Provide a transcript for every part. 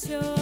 canción,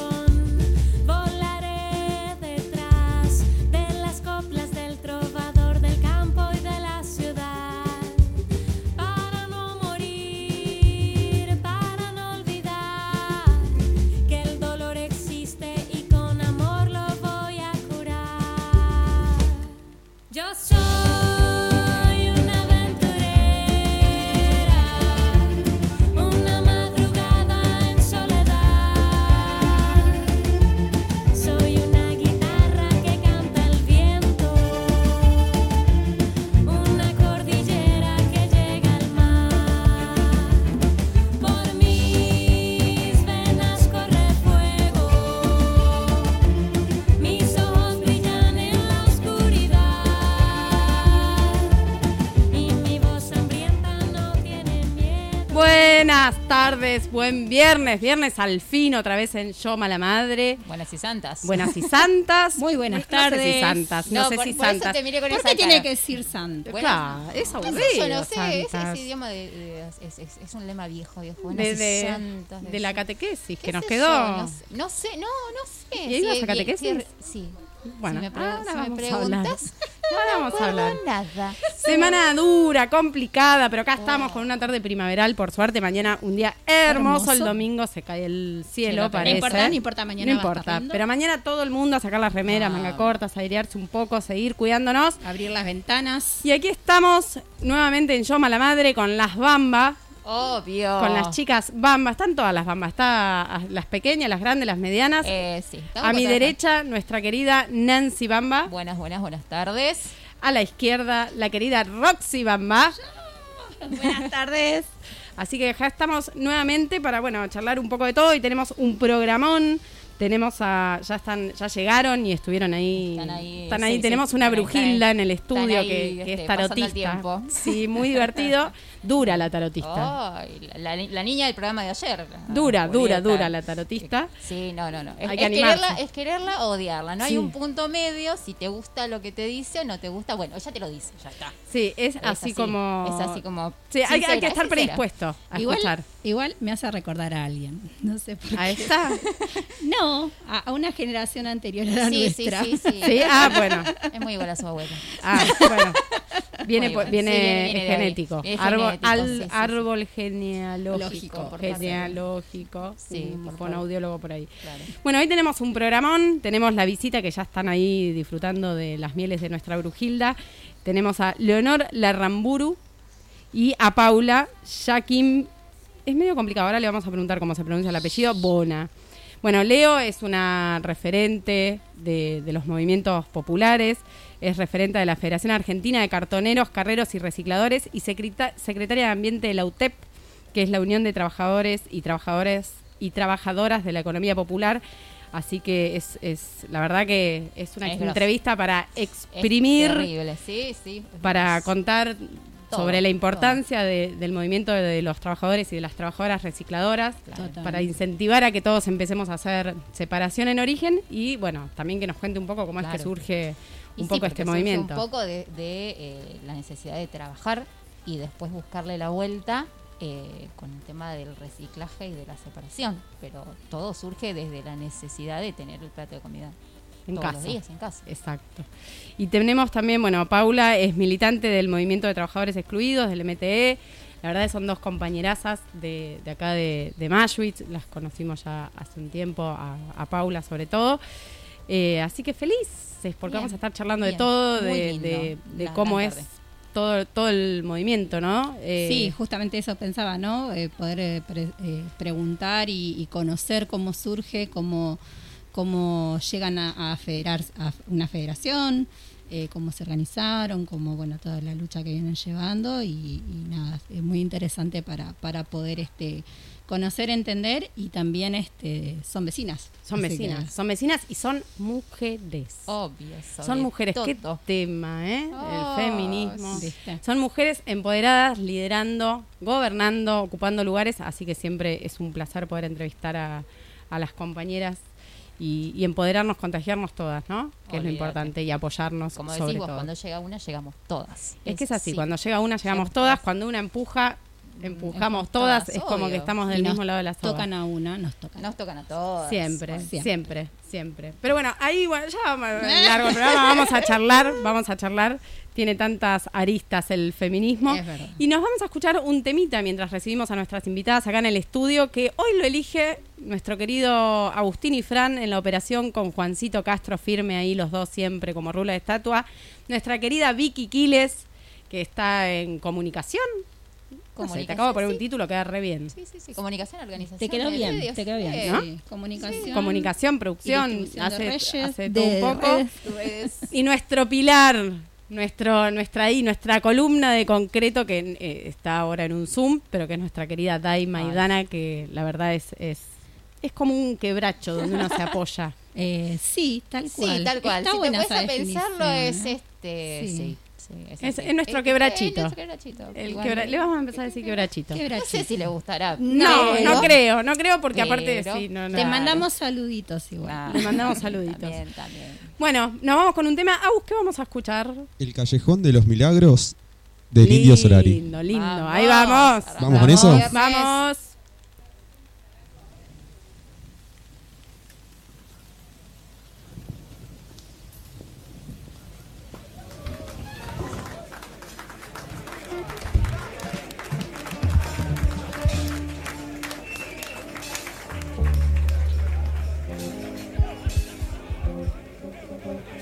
tardes, buen viernes, viernes al fin, otra vez en Yo Mala Madre. Buenas y santas. Buenas y santas. Muy buenas No sé tardes. si santas, no, No, sé por, si por eso santas. te miré con ¿Por qué tiene cara. que decir santo? Bueno, Claro, es No aburrido. sé, yo no sé, ese, santas. ese idioma de, de- es, es- es un lema viejo, viejo. de, Buenas y de- santas, de la catequesis ¿Qué que nos quedó. yo? No sé, no sé, no, no sé. ¿Y ibas Sí, a catequesis? Sí. sí. Bueno, si me, pre- ahora si me vamos a hablar. preguntas, Ahora vamos a hablar. nada. Semana dura, complicada, pero acá estamos con una tarde primaveral, por suerte. Mañana un día hermoso, Hermoso. el domingo se cae el cielo, Cielo, parece. No importa, no importa, mañana No importa, pero mañana todo el mundo a sacar las remeras, Ah. manga cortas, airearse un poco, seguir cuidándonos. Abrir las ventanas. Y aquí estamos nuevamente en Yo Mala Madre con las Bamba, Obvio. con las chicas Bamba. Están todas las Bambas, está ah, las pequeñas, las grandes, las medianas. Eh, sí. a mi derecha, nuestra querida Nancy Bamba. Buenas, buenas, buenas tardes. A la izquierda, la querida Roxy Bamba. Buenas tardes. Así que ya estamos nuevamente para bueno charlar un poco de todo y tenemos un programón. Tenemos a ya están ya llegaron y estuvieron ahí. Están ahí, Están ahí. sí, tenemos una brujilda en el estudio ahí, que, que este, es tarotista. Sí, muy divertido. Dura la tarotista. La, la- la niña del programa de ayer. Dura, dura, Julieta. dura la tarotista. Sí, no, no, no. Es, Hay que es quererla, es quererla o odiarla. No Sí. hay un punto medio. Si te gusta lo que te dice o no te gusta, bueno, ella te lo dice, ya está. Sí, es, Es así, como. Es así como. Sí, hay, que es estar sincera. predispuesto a Igual, escuchar. igual me hace recordar a alguien. No sé por qué. A esta. No, a, a una generación anterior a la Sí, sí, nuestra. sí, sí. Sí, ah, bueno. Es muy igual a su abuela. Ah, bueno. Viene, por- viene, Sí, genético. Es árbol, genético, al- sí, sí, sí. árbol genealógico. Lógico, genealógico. Sí, un por favor. audiólogo por ahí. Claro. Bueno, hoy tenemos un programón. Tenemos la visita que ya están ahí disfrutando de las mieles de nuestra brujilda. Tenemos a Leonor Larramburu y a Paula Jaquim. Es medio complicado. Ahora le vamos a preguntar cómo se pronuncia el apellido. Bona. Bueno, Leo es una referente de, de los movimientos populares, es referente de la Federación Argentina de Cartoneros, Carreros y Recicladores y secreta- secretaria de Ambiente de la UTEP, que es la Unión de Trabajadores y Trabajadores y Trabajadoras de la Economía Popular. Así que es, es la verdad que es una Es grosso. entrevista para Es exprimir, terrible, sí, sí. para contar Todo, sobre la importancia de- del movimiento de los trabajadores y de las trabajadoras recicladoras para incentivar a que todos empecemos a hacer separación en origen y bueno, también que nos cuente un poco cómo es que surge un poco este movimiento. Un poco de, de, eh, la necesidad de trabajar y después buscarle la vuelta eh, con el tema del reciclaje y de la separación. Pero todo surge desde la necesidad de tener el plato de comida En todos casa. los días en casa. Exacto. Y tenemos también, bueno, Paula es militante del Movimiento de Trabajadores Excluidos, del MTE. La verdad son dos compañerazas de, de acá de, de Mashwitz. Las conocimos ya hace un tiempo, a, a Paula sobre todo. Eh, así que porque Bien, vamos a estar charlando de todo, de, lindo. de- de Una cómo es todo, todo el movimiento, ¿no? Eh, Sí, justamente eso pensaba, ¿no? Eh, poder eh, pre- eh, preguntar y, y conocer cómo surge, cómo, cómo llegan a, a federar a una federación, eh, cómo se organizaron, cómo, bueno, toda la lucha que vienen llevando y, y nada, es muy interesante para, para poder este conocer, entender y también este son vecinas. Son que- vecinas, son vecinas y son mujeres. Obvio. Son mujeres, qué todo. tema, ¿eh? Oh, el feminismo. ¿Viste? Son mujeres empoderadas, liderando, gobernando, ocupando lugares, así que siempre es un placer poder entrevistar a, a las compañeras y, y empoderarnos, contagiarnos todas, ¿no? Que es lo importante y apoyarnos Como sobre decís vos, todo. cuando llega una, llegamos todas. Es que es así, sí. cuando llega una llegamos todas. cuando una empuja, empujamos todas, todas, es como obvio. que estamos del mismo lado de la soga. Tocan a una, nos tocan. Nos tocan a todas. Siempre, siempre, siempre. siempre, Pero bueno, ahí bueno, ya vamos, largo programa, vamos a charlar, vamos a charlar. Tiene tantas aristas el feminismo. Es verdad. Y nos vamos a escuchar un temita mientras recibimos a nuestras invitadas acá en el estudio, que hoy lo elige nuestro querido Agustín y Fran en la operación con Juancito Castro firme ahí los dos siempre como rula de estatua. Nuestra querida Vicky Quiles, que está en comunicación. No sé, te acabo de poner un sí. título, queda re bien. Sí, sí, sí. Comunicación, organización. Te quedó bien, medios. te quedó bien. ¿no? Sí, Comunicación. Comunicación, producción, hace, de reyes, hace todo de un poco. redes. Y nuestro pilar, nuestro, nuestra ahí, nuestra columna de concreto que eh, está ahora en un Zoom, pero que es nuestra querida Daima y Ay. Dana, que la verdad es, es, es como un quebracho donde uno se apoya. Eh, sí, tal cual. Sí, tal cual. Está si buena te puedes a pensarlo, es ¿eh? este. Sí. Sí. Sí, es, Es- nuestro Es- quebrachito. es nuestro quebrachito. El Igual quebra- que- le vamos a empezar a decir quebrachito. Qué No sé si le gustará. No, pero- no creo, no creo porque aparte pero sí, no, no. Te mandamos saluditos igual. Ah, Le mandamos saluditos. También, también. Bueno, nos vamos con un tema. Agus, ¿qué vamos a escuchar? El Callejón de los Milagros del Indio Solari. Lindo, lindo. Vamos. Ahí vamos. ¿Vamos con eso? Viernes.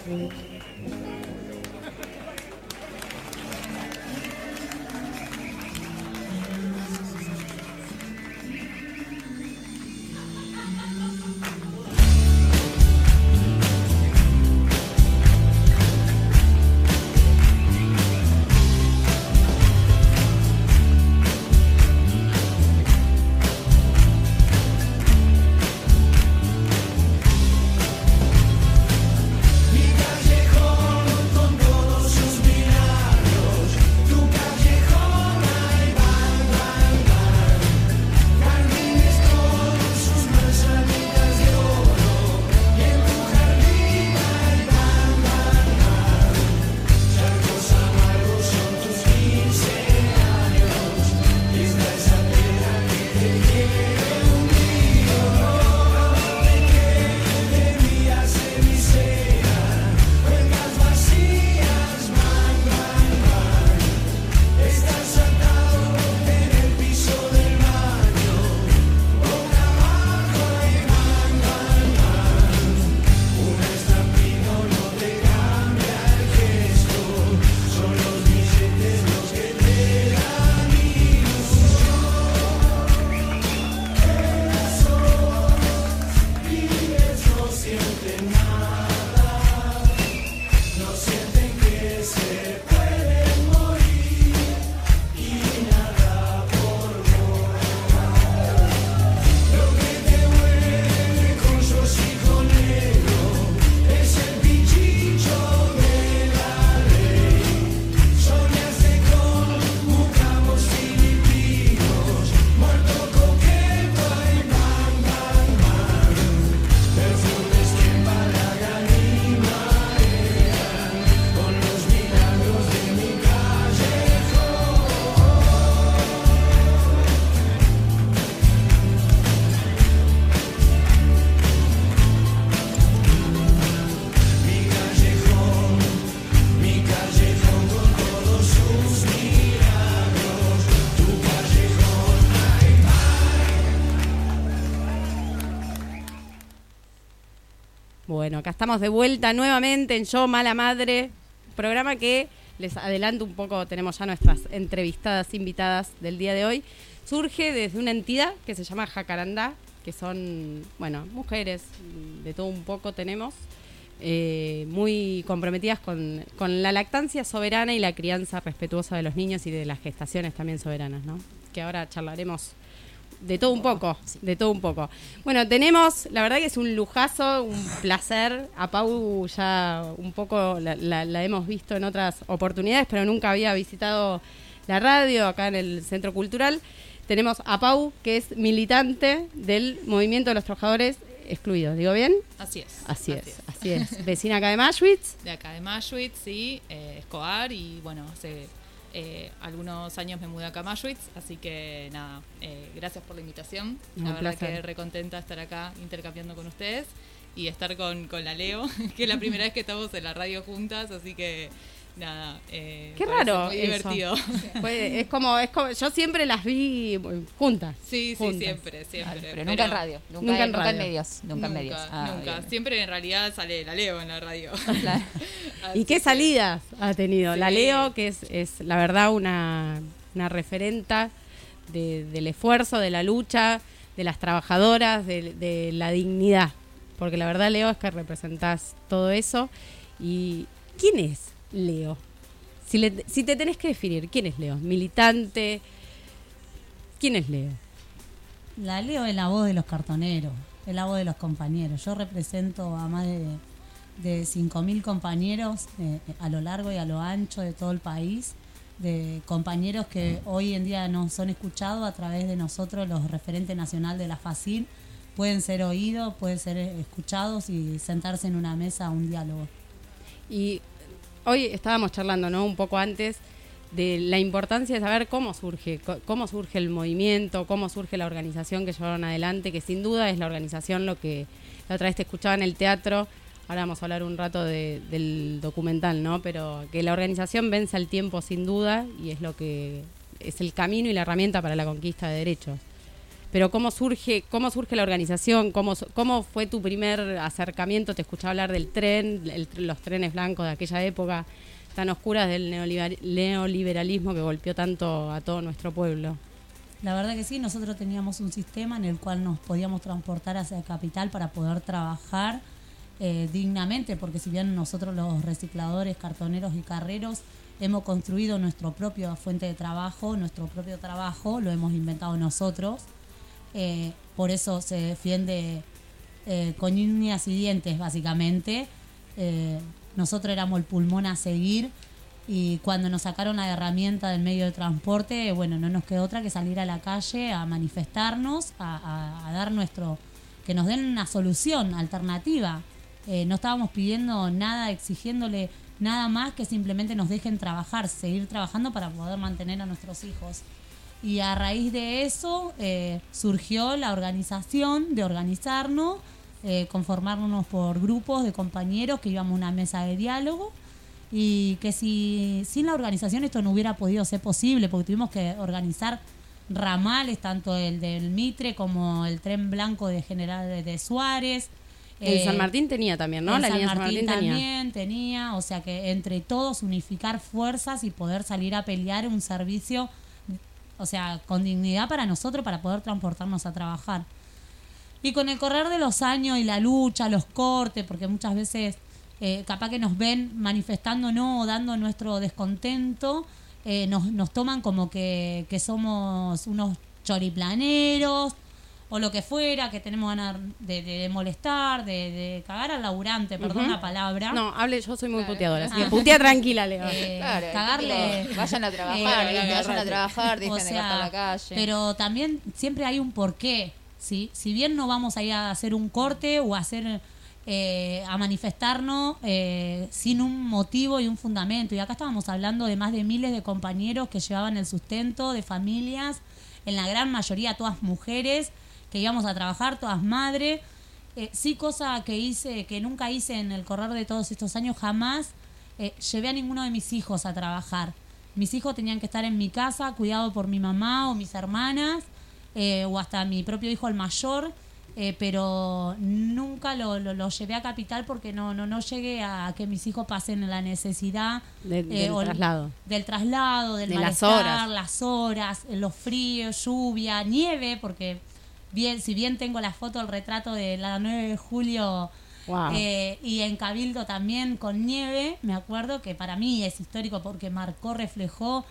Vamos. Bueno, acá estamos de vuelta nuevamente en Yo Mala Madre, programa que les adelanto un poco, tenemos ya nuestras entrevistadas invitadas del día de hoy. Surge desde una entidad que se llama Jacarandá, que son, bueno, mujeres, de todo un poco tenemos, eh, muy comprometidas con, con la lactancia soberana y la crianza respetuosa de los niños y de las gestaciones también soberanas, ¿no? Que ahora charlaremos de todo un poco, de todo un poco. Bueno, tenemos, la verdad que es un lujazo, un placer. A Pau ya un poco la, la- la hemos visto en otras oportunidades, pero nunca había visitado la radio acá en el Centro Cultural. tenemos a Pau, que es militante del movimiento de los trabajadores excluidos. ¿Digo bien? Así es. Así es, así es. Vecina acá de Maschwitz. De acá de Maschwitz, sí, eh, Escobar y bueno, hace eh, algunos años me mudé acá a Maschwitz, así que nada, eh, gracias por la invitación. Un la verdad placer. que recontenta estar acá intercambiando con ustedes y estar con, con la Leo, que es la primera vez que estamos en la radio juntas, así que nada. eh, Qué raro. Muy eso. divertido. Fue- es, como, es como, yo siempre las vi juntas. Sí, sí, juntas. siempre, siempre. pero, nunca en radio, nunca, Nunca en nunca en radio. medios, nunca, en medios. Ah, nunca. bien. Siempre en realidad sale la Leo en la radio. Claro. ¿Y qué salidas ha tenido? Sí. La Leo, que es, es la verdad una, una referenta de- del esfuerzo, de la lucha, de las trabajadoras, de, de la dignidad. Porque la verdad, Leo, es que representás todo eso. ¿Y quién es Leo? Si, le- si te tenés que definir, ¿quién es Leo? ¿Militante? ¿Quién es Leo? La leo es la voz de los cartoneros, es la voz de los compañeros. Yo represento a más de, de 5.000 compañeros eh, a lo largo y a lo ancho de todo el país, de compañeros que hoy en día no son escuchados a través de nosotros, los referentes nacional de la FACIL, pueden ser oídos, pueden ser escuchados y sentarse en una mesa a un diálogo. Y hoy estábamos charlando, ¿no? Un poco antes de la importancia de saber cómo surge, cómo surge el movimiento, cómo surge la organización que llevaron adelante, que sin duda es la organización lo que la otra vez te escuchaba en el teatro. Ahora vamos a hablar un rato de- del documental, ¿no? Pero que la organización vence al tiempo sin duda y es lo que es el camino y la herramienta para la conquista de derechos. Pero cómo surge, cómo surge la organización, cómo, cómo fue tu primer acercamiento, te escuchaba hablar del tren, el los trenes blancos de aquella época tan oscuras del neoliber- neoliberalismo que golpeó tanto a todo nuestro pueblo. La verdad que sí, nosotros teníamos un sistema en el cual nos podíamos transportar hacia capital para poder trabajar eh, dignamente, porque si bien nosotros los recicladores, cartoneros y carreros hemos construido nuestra propia fuente de trabajo, nuestro propio trabajo, lo hemos inventado nosotros, eh, por eso se defiende eh, con uñas y dientes básicamente. Eh, nosotros éramos el pulmón a seguir y cuando nos sacaron la herramienta del medio de transporte, bueno, no nos quedó otra que salir a la calle a manifestarnos, a, a- a dar nuestro, que nos den una solución alternativa. Eh, no estábamos pidiendo nada, exigiéndole nada más que simplemente nos dejen trabajar, seguir trabajando para poder mantener a nuestros hijos. Y a raíz de eso eh, surgió la organización de organizarnos, eh, conformarnos por grupos de compañeros que íbamos a una mesa de diálogo y que si sin la organización esto no hubiera podido ser posible porque tuvimos que organizar ramales, tanto el del Mitre como el tren blanco de General de, Suárez. El Eh, San Martín tenía también, ¿no? el La San línea San Martín Martín tenía. también tenía, o sea que entre todos unificar fuerzas y poder salir a pelear un servicio, o sea, con dignidad para nosotros para poder transportarnos a trabajar. Y con el correr de los años y la lucha, los cortes, porque muchas veces eh, capaz que nos ven manifestándonos o dando nuestro descontento, eh, nos, nos toman como que, que somos unos choriplaneros o lo que fuera, que tenemos ganas de, de molestar, de, de cagar al laburante, perdón Ujú. la palabra. No, hable, yo soy muy Claro. puteadora, así que Ah. putea tranquila, Leo. Eh, Claro, cagarle. tipo, vayan a trabajar, Eh, vayan a trabajar, dejen O de sea, gastar la calle. Pero también siempre hay un porqué, ¿sí? Si bien no vamos a ir a hacer un corte o a hacer eh, a manifestarnos eh, sin un motivo y un fundamento. Y acá estábamos hablando de más de miles de compañeros que llevaban el sustento de familias, en la gran mayoría todas mujeres, que íbamos a trabajar, todas madres. Eh, sí, cosa que hice, que nunca hice en el correr de todos estos años, jamás eh, llevé a ninguno de mis hijos a trabajar. Mis hijos tenían que estar en mi casa, cuidado por mi mamá o mis hermanas, eh, o hasta mi propio hijo el mayor, eh, pero nunca lo, lo, lo llevé a capital porque no, no, no llegué a que mis hijos pasen la necesidad De- del o- traslado. del traslado, del De las malestar, horas. las horas, los fríos, lluvia, nieve, porque bien, si bien tengo la foto, el retrato de la 9 de julio Wow. eh, y en Cabildo también con nieve, me acuerdo que para mí es histórico porque marcó, reflejó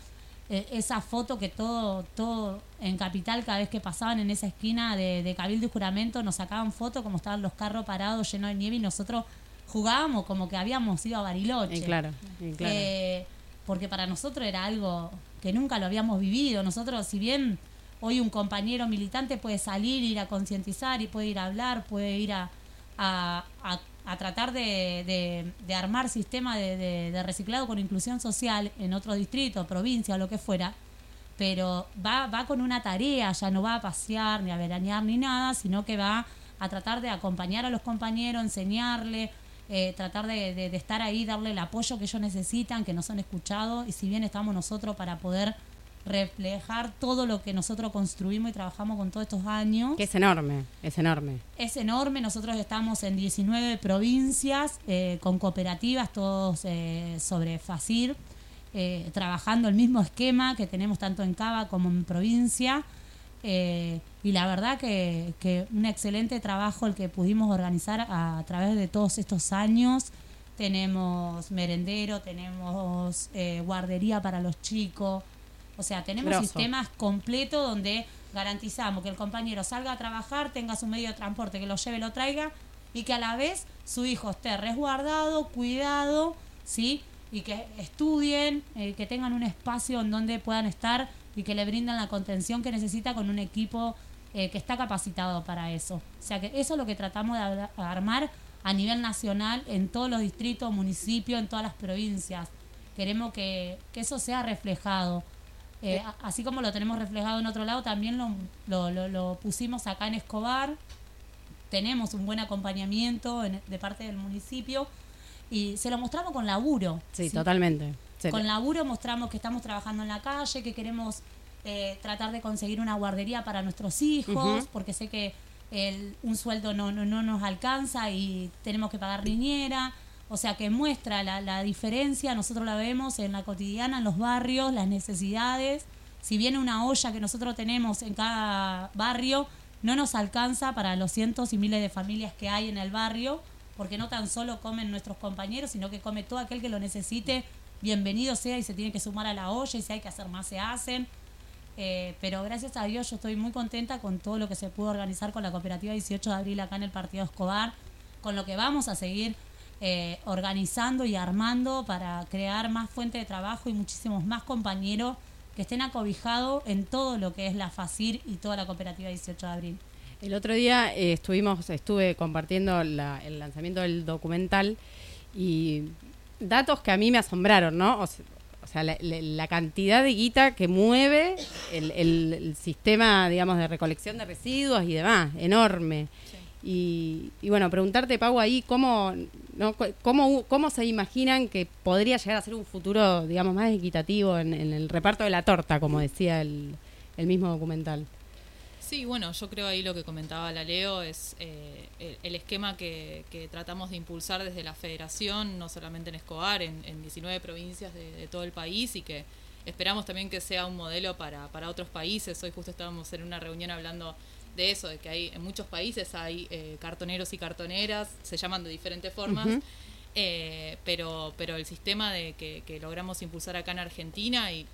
eh, esa foto que todo, todo en Capital, cada vez que pasaban en esa esquina de, de Cabildo y Juramento, nos sacaban fotos como estaban los carros parados llenos de nieve y nosotros jugábamos como que habíamos ido a Bariloche. Eh, claro, claro. Eh, porque para nosotros era algo que nunca lo habíamos vivido. Nosotros, si bien hoy un compañero militante puede salir, ir a concientizar y puede ir a hablar, puede ir a, a, a- tratar de, de- de armar sistema de, de- reciclado con inclusión social en otro distrito, provincia lo que fuera, pero va, va con una tarea, ya no va a pasear ni a veranear ni nada, sino que va a tratar de acompañar a los compañeros, enseñarle, eh, tratar de, de- de estar ahí, darle el apoyo que ellos necesitan, que no son escuchados, y si bien estamos nosotros para poder reflejar todo lo que nosotros construimos y trabajamos con todos estos años. Que es enorme, es enorme. Es enorme, nosotros estamos en 19 provincias eh, con cooperativas, todos eh, sobre FACIR, eh, trabajando el mismo esquema que tenemos tanto en Cava como en provincia. y la verdad que, que un excelente trabajo el que pudimos organizar a, a través de todos estos años. Tenemos merendero, tenemos eh, guardería para los chicos, o sea, tenemos Grosso. sistemas completos donde garantizamos que el compañero salga a trabajar, tenga su medio de transporte, que lo lleve, lo traiga y que a la vez su hijo esté resguardado, cuidado, ¿sí? Y que estudien, eh, que tengan un espacio en donde puedan estar y que le brinden la contención que necesita con un equipo eh, que está capacitado para eso. O sea que eso es lo que tratamos de ar- armar a nivel nacional en todos los distritos, municipios, en todas las provincias. Queremos que, que eso sea reflejado. Eh, así como lo tenemos reflejado en otro lado, también lo, lo, lo- lo pusimos acá en Escobar. Tenemos un buen acompañamiento en- de parte del municipio y se lo mostramos con laburo. Sí, ¿sí? totalmente. Con laburo mostramos que estamos trabajando en la calle, que queremos eh, tratar de conseguir una guardería para nuestros hijos, porque sé que el- un sueldo no, no, no nos alcanza y tenemos que pagar niñera. O sea que muestra la, la diferencia, nosotros la vemos en la cotidiana, en los barrios, las necesidades. Si viene una olla que nosotros tenemos en cada barrio, no nos alcanza para los cientos y miles de familias que hay en el barrio, porque no tan solo comen nuestros compañeros, sino que come todo aquel que lo necesite, bienvenido sea y se tiene que sumar a la olla y si hay que hacer más se hacen. Eh, pero gracias a Dios yo estoy muy contenta con todo lo que se pudo organizar con la cooperativa 18 de abril acá en el Partido Escobar, con lo que vamos a seguir eh, organizando y armando para crear más fuente de trabajo y muchísimos más compañeros que estén acobijados en todo lo que es la FACIR y toda la cooperativa 18 de abril. El otro día eh, estuvimos, estuve compartiendo la- el lanzamiento del documental y datos que a mí me asombraron, ¿no? O se- o sea, la cantidad de guita que mueve el, el- el sistema, digamos, de recolección de residuos y demás, enorme. Y, y bueno, preguntarte, Pau, ahí cómo, ¿no? Cómo, cómo se imaginan que podría llegar a ser un futuro, digamos, más equitativo en, el reparto de la torta, como decía el, el mismo documental. Sí, bueno, yo creo ahí lo que comentaba la Leo es eh, el, esquema que, que tratamos de impulsar desde la federación, no solamente en Escobar, en, en 19 provincias de, de todo el país y que esperamos también que sea un modelo para, para otros países. Hoy justo estábamos en una reunión hablando de eso, de que hay en muchos países hay eh, cartoneros y cartoneras, se llaman de diferentes formas, eh, pero, pero el sistema de que, que logramos impulsar acá en Argentina y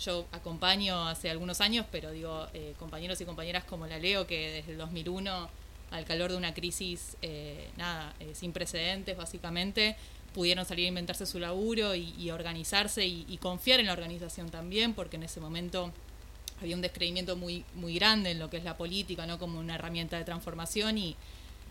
yo acompaño hace algunos años, pero digo, eh, compañeros y compañeras como la Leo, que desde el 2001, al calor de una crisis, eh, nada, eh, sin precedentes básicamente, pudieron salir a inventarse su laburo y, y organizarse y, y confiar en la organización también, porque en ese momento había un descreimiento muy, muy grande en lo que es la política, ¿no? Como una herramienta de transformación y,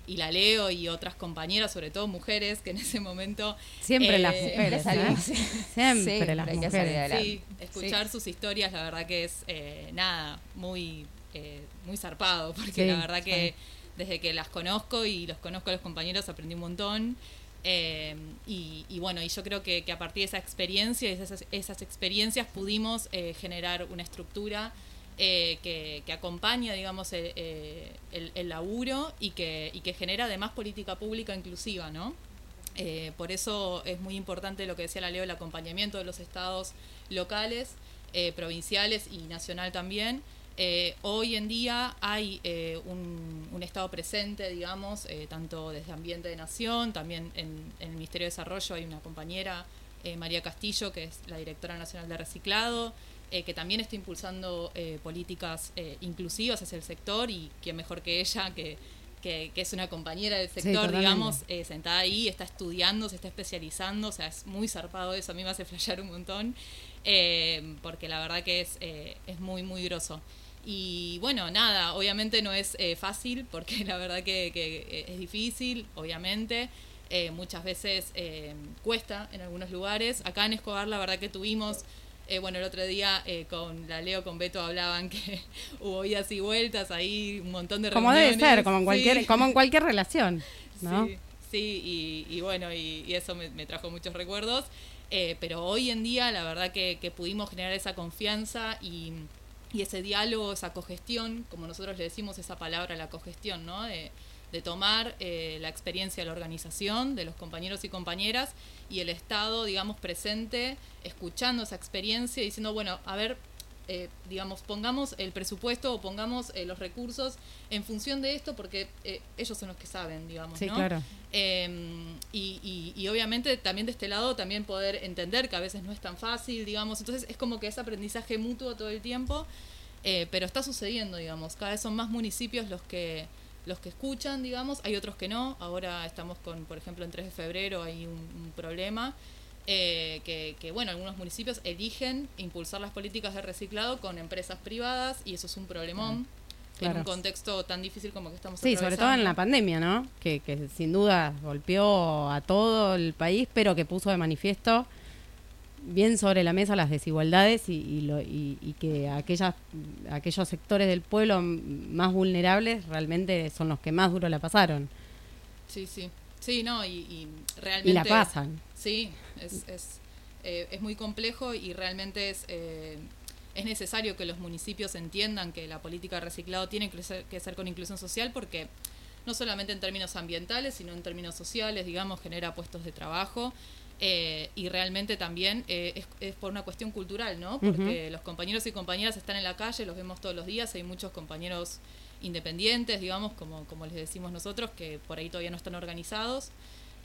y la Leo y otras compañeras, sobre todo mujeres, que en ese momento... Siempre eh, las mujeres, salimos. ¿eh? Siempre Siempre las mujeres. Sí, escuchar sus historias, la verdad que es eh, nada, muy, eh, muy zarpado, porque Sí, la verdad que sí. desde que las conozco y los conozco a los compañeros aprendí un montón. Eh, y, y bueno, y yo creo que, a partir de esa experiencia esas, esas experiencias pudimos eh, generar una estructura eh, que, acompaña, digamos, el, laburo y que, y que genera además política pública inclusiva, ¿no? Por eso es muy importante lo que decía la Leo, el acompañamiento de los estados locales, provinciales y nacional también. Eh, hoy en día hay eh, un, un estado presente, digamos, eh, tanto desde Ambiente de Nación, también en, en el Ministerio de Desarrollo hay una compañera, María Castillo, que es la directora nacional de reciclado, que también está impulsando políticas inclusivas hacia el sector y quién mejor que ella, que, que, que es una compañera del sector, digamos, sentada ahí, está estudiando, se está especializando, o sea, es muy zarpado eso, a mí me hace flashear un montón, porque la verdad que es, eh, es muy, muy grosso. Y bueno, nada, obviamente no es eh, fácil porque la verdad que, que, eh, es difícil, obviamente. Eh, muchas veces eh, cuesta en algunos lugares. Acá en Escobar la verdad que tuvimos, bueno, el otro día con la Leo, con Beto hablaban que hubo idas y vueltas, ahí un montón de Como debe reuniones. ser, como en cualquier, Sí. como en cualquier relación, ¿no? Sí, sí, y, y bueno, y, y eso me, me trajo muchos recuerdos. Pero hoy en día, la verdad que, que pudimos generar esa confianza y, y ese diálogo, esa cogestión, como nosotros le decimos esa palabra, la cogestión, ¿no? De, de tomar eh, la experiencia de la organización, de los compañeros y compañeras, y el Estado, digamos, presente, escuchando esa experiencia y diciendo, bueno, a ver, eh, digamos, pongamos el presupuesto o pongamos eh, los recursos en función de esto, porque eh, ellos son los que saben, digamos, Sí, ¿no? claro. Eh, y, y- y obviamente también de este lado también poder entender que a veces no es tan fácil, digamos, entonces es como que es aprendizaje mutuo todo el tiempo, eh, pero está sucediendo, digamos, cada vez son más municipios los que los que escuchan, digamos, hay otros que no, ahora estamos con, por ejemplo, en 3 de febrero hay un, un problema, eh, que, que, bueno, algunos municipios eligen impulsar las políticas de reciclado con empresas privadas y eso es un problemón. En un contexto tan difícil como que estamos Sí, sobre todo en la pandemia, ¿no? Que, que sin duda golpeó a todo el país, pero que puso de manifiesto bien sobre la mesa las desigualdades y, y lo- y- y que aquellas, aquellos sectores del pueblo más vulnerables realmente son los que más duro la pasaron. Sí, sí. Sí, no, y, y realmente... Y la pasan. Sí, es, es, eh, es muy complejo y realmente es, eh, es necesario que los municipios entiendan que la política de reciclado tiene que ser, que ser con inclusión social porque no solamente en términos ambientales, sino en términos sociales, digamos, genera puestos de trabajo. eh, y realmente también eh, es, es por una cuestión cultural, ¿no? Porque los compañeros y compañeras están en la calle, los vemos todos los días, hay muchos compañeros independientes, digamos, como, como les decimos nosotros, que por ahí todavía no están organizados.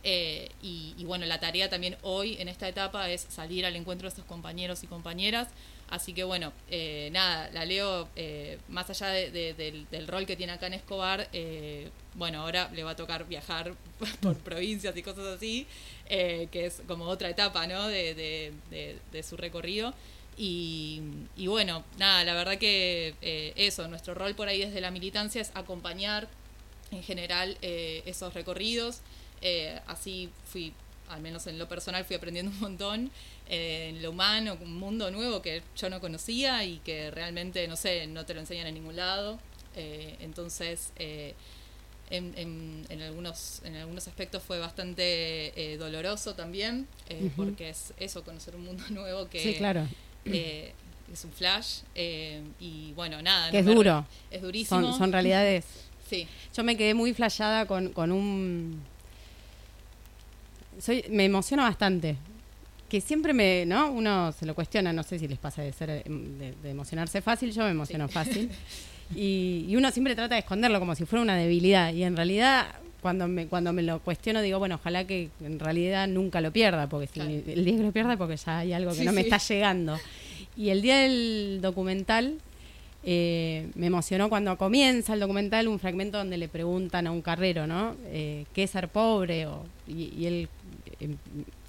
Eh, y, bueno, la tarea también hoy en esta etapa es salir al encuentro de estos compañeros y compañeras. Así que bueno, eh, nada, la Leo, eh, más allá de- de- del, rol que tiene acá en Escobar, eh, bueno, ahora le va a tocar viajar por provincias y cosas así, eh, que es como otra etapa, ¿no? De, de- su recorrido. Y, y bueno, nada, la verdad que eso, nuestro rol por ahí desde la militancia es acompañar en general esos recorridos. Eh, así fui, al menos en lo personal, fui aprendiendo un montón eh, en lo humano, un mundo nuevo que yo no conocía y que realmente, no sé, no te lo enseñan en ningún lado. Eh, entonces, en, en- en algunos, en algunos aspectos fue bastante doloroso también, porque es eso, conocer un mundo nuevo que Sí, claro. es un flash. eh, y bueno, nada. Que no es duro. Es durísimo. Son, son realidades. Sí. Yo me quedé muy flayada con, con un... Soy, me emociona bastante. Que siempre me, ¿no? Uno se lo cuestiona, no sé si les pasa de ser em, de, de emocionarse fácil, yo me emociono fácil. Y, y uno siempre trata de esconderlo como si fuera una debilidad. Y en realidad, cuando me, cuando me lo cuestiono, digo, bueno, ojalá que en realidad nunca lo pierda, porque si el día que lo pierda, porque ya hay algo que Sí, no me sí. está llegando. Y el día del documental, eh, me emocionó cuando comienza el documental un fragmento donde le preguntan a un carrero, ¿no? Eh, ¿Qué es ser pobre? O, y, y él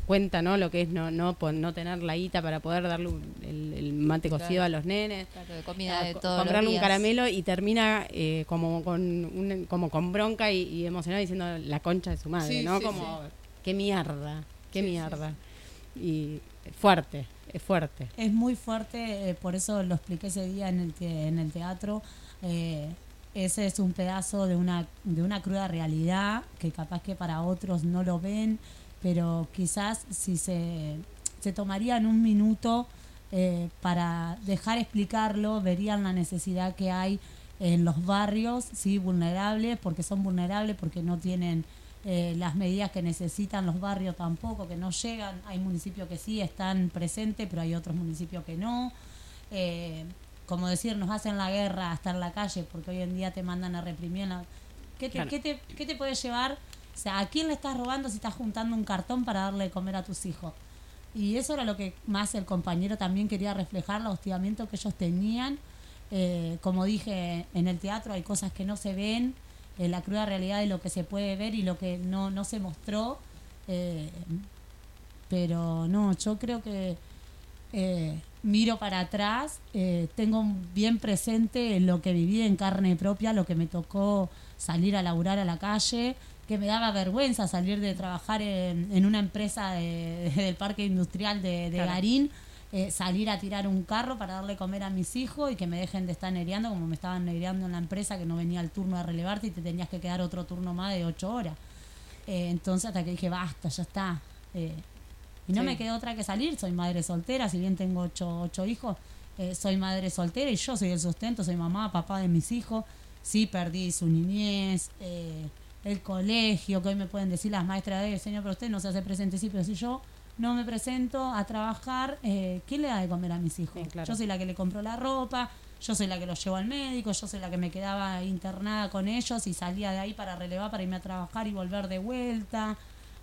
cuenta, ¿no? Lo que es no no no tener la guita para poder darle un- el, el mate Claro. cocido a los nenes. Claro, de comida a de co- todos los comprarle un caramelo y termina eh, como con un- como con bronca y, y emocionado diciendo la concha de su madre, Sí, ¿no? sí, como sí. qué mierda, qué Sí, sí, mierda. Y fuerte, es fuerte. Es muy fuerte, eh, por eso lo expliqué ese día en el, te- en el teatro. eh, ese es un pedazo de una, de una cruda realidad que capaz que para otros no lo ven, pero quizás si se, se tomarían un minuto eh, para dejar explicarlo, verían la necesidad que hay en los barrios, sí, vulnerables, porque son vulnerables, porque no tienen eh, las medidas que necesitan los barrios tampoco, que no llegan. Hay municipios que sí están presentes, pero hay otros municipios que no. Eh, como decir, nos hacen la guerra hasta en la calle, porque hoy en día te mandan a reprimir. la- ¿Qué, te, Claro. ¿qué, te, ¿Qué te puede llevar? O sea, ¿a quién le estás robando si estás juntando un cartón para darle de comer a tus hijos? Y eso era lo que más el compañero también quería reflejar, los hostigamientos que ellos tenían. Eh, como dije, en el teatro hay cosas que no se ven, la cruda realidad de lo que se puede ver y lo que no, no se mostró. eh, pero no, yo creo que eh, miro para atrás, tengo bien presente lo que viví en carne propia, lo que me tocó salir a laburar a la calle, que me daba vergüenza salir de trabajar en, en una empresa de- del parque industrial de, de Claro. Garín, eh, salir a tirar un carro para darle comer a mis hijos y que me dejen de estar nereando como me estaban nereando en la empresa, que no venía el turno a relevarte y te tenías que quedar otro turno más de ocho horas. Eh, entonces hasta que dije, basta, ya está. Eh, y no Sí. me quedó otra que salir, soy madre soltera, si bien tengo ocho, ocho hijos, soy madre soltera y yo soy el sustento, soy mamá, papá de mis hijos. Sí, perdí su niñez, eh, el colegio, que hoy me pueden decir las maestras de señor, pero usted no se hace presente, sí, pero si yo no me presento a trabajar, eh, ¿quién le da de comer a mis hijos? Sí, claro. Yo soy la que le compro la ropa, yo soy la que los llevo al médico, yo soy la que me quedaba internada con ellos y salía de ahí para relevar, para irme a trabajar y volver de vuelta.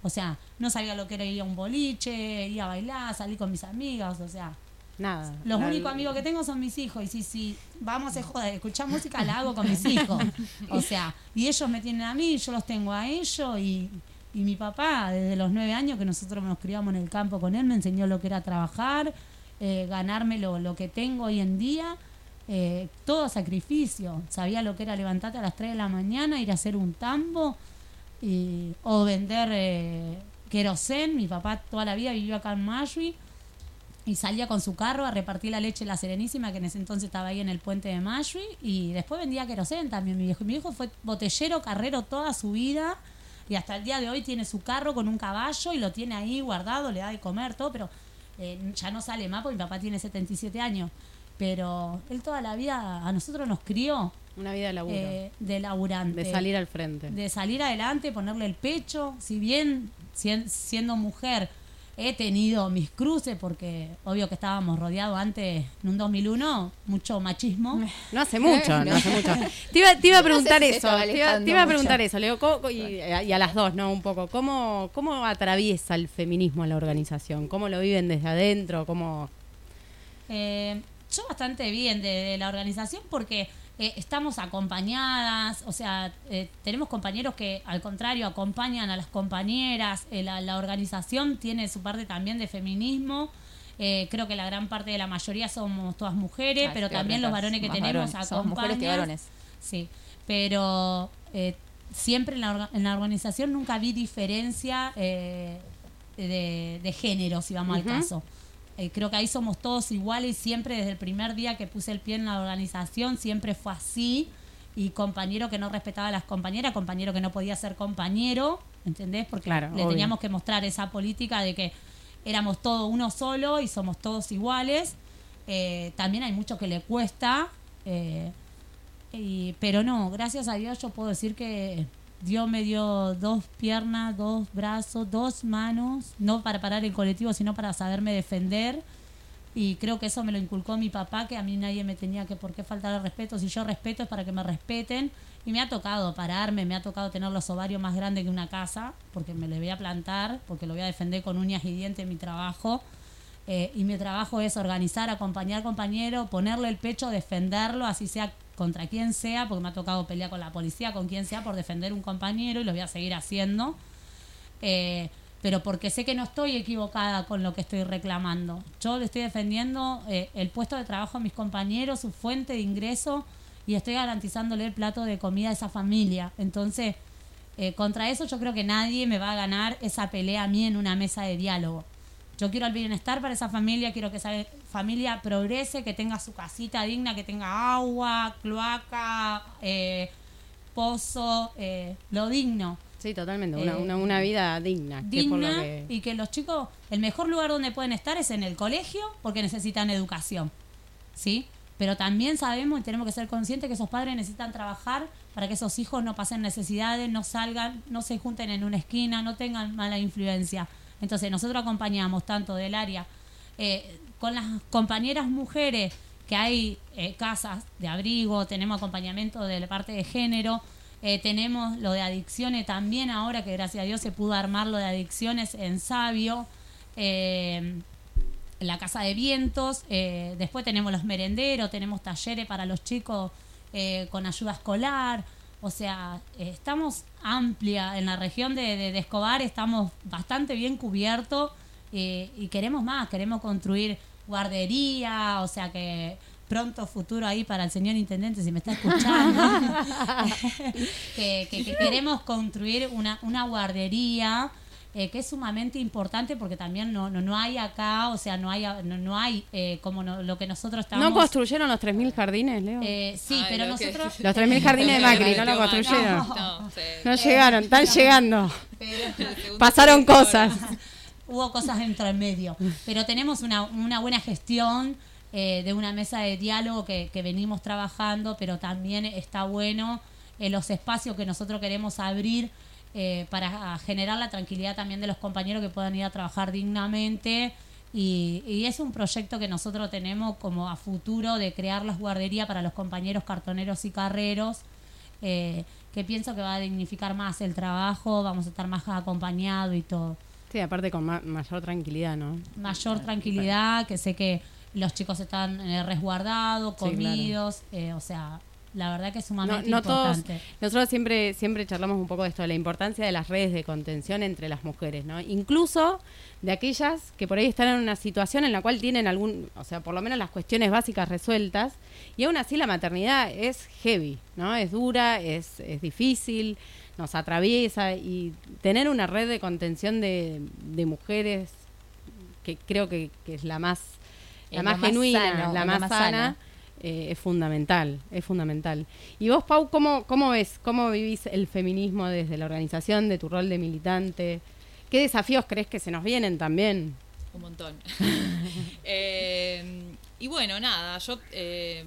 O sea, no sabía lo que era ir a un boliche, ir a bailar, salir con mis amigas, o sea, Nada. los La- únicos amigos que tengo son mis hijos. Y si, si vamos a joda, escuchar música, la hago con mis hijos. O sea, y ellos me tienen a mí, yo los tengo a ellos. Y, y mi papá, desde los nueve años que nosotros nos criamos en el campo con él, me enseñó lo que era trabajar, eh, ganarme lo, lo que tengo hoy en día. eh, todo sacrificio. Sabía lo que era levantarte a las 3 de la mañana, ir a hacer un tambo y, o vender eh, querosén. Mi papá toda la vida vivió acá en Mashwi y salía con su carro a repartir la leche La Serenísima, que en ese entonces estaba ahí en el puente de Mashwi, y después vendía querosén también mi viejo. Mi viejo fue botellero, carrero toda su vida, y hasta el día de hoy tiene su carro con un caballo y lo tiene ahí guardado, le da de comer, todo, pero eh, ya no sale más porque mi papá tiene 77 años. Pero él toda la vida a nosotros nos crió Una vida de laburo. eh, de laburante de salir al frente. de salir adelante, ponerle el pecho. Si bien sien- siendo mujer he tenido mis cruces, porque obvio que estábamos rodeados antes, en un 2001, mucho machismo. No hace mucho, no hace mucho. Te iba, te iba a No sé preguntar si eso, te iba, te iba a mucho. preguntar eso, Leo, ¿cómo- y, y a las dos, ¿no? Un poco, ¿cómo, ¿cómo atraviesa el feminismo la organización? ¿Cómo lo viven desde adentro? ¿Cómo...? Eh, yo bastante bien de, de la organización porque eh, estamos acompañadas, o sea, eh, tenemos compañeros que al contrario acompañan a las compañeras, eh, la, la organización tiene su parte también de feminismo. Eh, creo que la gran parte de la mayoría somos todas mujeres, Ah, pero también los varones que tenemos varones. Somos mujeres que acompañan. varones. Sí, pero eh, siempre en la, en la organización nunca vi diferencia eh, de, de género, si vamos al caso. Eh, creo que ahí somos todos iguales, siempre desde el primer día que puse el pie en la organización, siempre fue así. Y compañero que no respetaba a las compañeras, compañero que no podía ser compañero, ¿entendés? Porque Claro, le obvio. teníamos que mostrar esa política de que éramos todos uno solo y somos todos iguales. Eh, también hay mucho que le cuesta, eh, y- pero no, gracias a Dios yo puedo decir que Dios me dio dos piernas, dos brazos, dos manos, no para parar el colectivo, sino para saberme defender. Y creo que eso me lo inculcó mi papá, que a mí nadie me tenía que por qué faltar el respeto. Si yo respeto es para que me respeten. Y me ha tocado pararme, me ha tocado tener los ovarios más grandes que una casa, porque me le voy a plantar, porque lo voy a defender con uñas y dientes en mi trabajo. Eh, y mi trabajo es organizar, acompañar compañero, ponerle el pecho, defenderlo, así sea contra quien sea, porque me ha tocado pelear con la policía, con quien sea, por defender un compañero y lo voy a seguir haciendo. Eh, pero porque sé que no estoy equivocada con lo que estoy reclamando. Yo le estoy defendiendo eh, el puesto de trabajo a mis compañeros, su fuente de ingreso y estoy garantizándole el plato de comida a esa familia. Entonces, eh, contra eso yo creo que nadie me va a ganar esa pelea a mí en una mesa de diálogo. Yo quiero el bienestar para esa familia, quiero que esa familia progrese, que tenga su casita digna, que tenga agua, cloaca, eh, pozo, eh, lo digno Sí, totalmente, una, Eh, una, una vida digna. que es por lo digna que- y que los chicos, el mejor lugar donde pueden estar es en el colegio porque necesitan educación, ¿sí? Pero también sabemos y tenemos que ser conscientes que esos padres necesitan trabajar para que esos hijos no pasen necesidades, no salgan, no se junten en una esquina, no tengan mala influencia. Entonces nosotros acompañamos tanto del área eh, con las compañeras mujeres que hay eh, casas de abrigo, tenemos acompañamiento de la parte de género, eh, tenemos lo de adicciones también ahora que gracias a Dios se pudo armar lo de adicciones en Sabio, eh, la Casa de Vientos, después tenemos los merenderos, tenemos talleres para los chicos con ayuda escolar, o sea, estamos amplia en la región de, de- de Escobar, estamos bastante bien cubiertos y queremos más, queremos construir guardería, o sea que pronto futuro ahí para el señor intendente si me está escuchando, que, que- que queremos construir una, una guardería eh, que es sumamente importante porque también no, no, no hay acá, o sea, no hay, no, no hay eh, como no- lo que nosotros estamos... ¿No construyeron los 3.000 jardines, Leo? Eh, sí, Ay, pero lo que- nosotros... los 3.000 jardines de Macri, no lo construyeron. No. No, sí. No llegaron, están llegando. Segunda Pasaron cosas. Hubo cosas entre el medio. Pero tenemos una, una buena gestión eh, de una mesa de diálogo que, que venimos trabajando, pero también está bueno eh, los espacios que nosotros queremos abrir eh, para generar la tranquilidad también de los compañeros que puedan ir a trabajar dignamente. Y, y es un proyecto que nosotros tenemos como a futuro de crear las guarderías para los compañeros cartoneros y carreros. eh, que pienso que va a dignificar más el trabajo, vamos a estar más acompañados y todo Sí, aparte con ma- mayor tranquilidad, ¿no? mayor tranquilidad, que sé que los chicos están eh, resguardados, Sí, claro. comidos, eh, o sea, la verdad que es sumamente no importante. nosotros siempre, siempre charlamos un poco de esto, de la importancia de las redes de contención entre las mujeres, ¿no? Incluso de aquellas que por ahí están en una situación en la cual tienen algún, o sea, por lo menos las cuestiones básicas resueltas, y aún así la maternidad es heavy, ¿no? Es dura, es, es difícil, nos atraviesa, y tener una red de contención de, de mujeres, que creo que, que es la más, la Es más genuina, sano, la más, más sana, eh, es fundamental, es fundamental. Y vos, Pau, ¿cómo, ¿cómo ves, cómo vivís el feminismo desde la organización, de tu rol de militante? ¿Qué desafíos crees que se nos vienen también? Un montón. Eh, y bueno, nada, yo eh,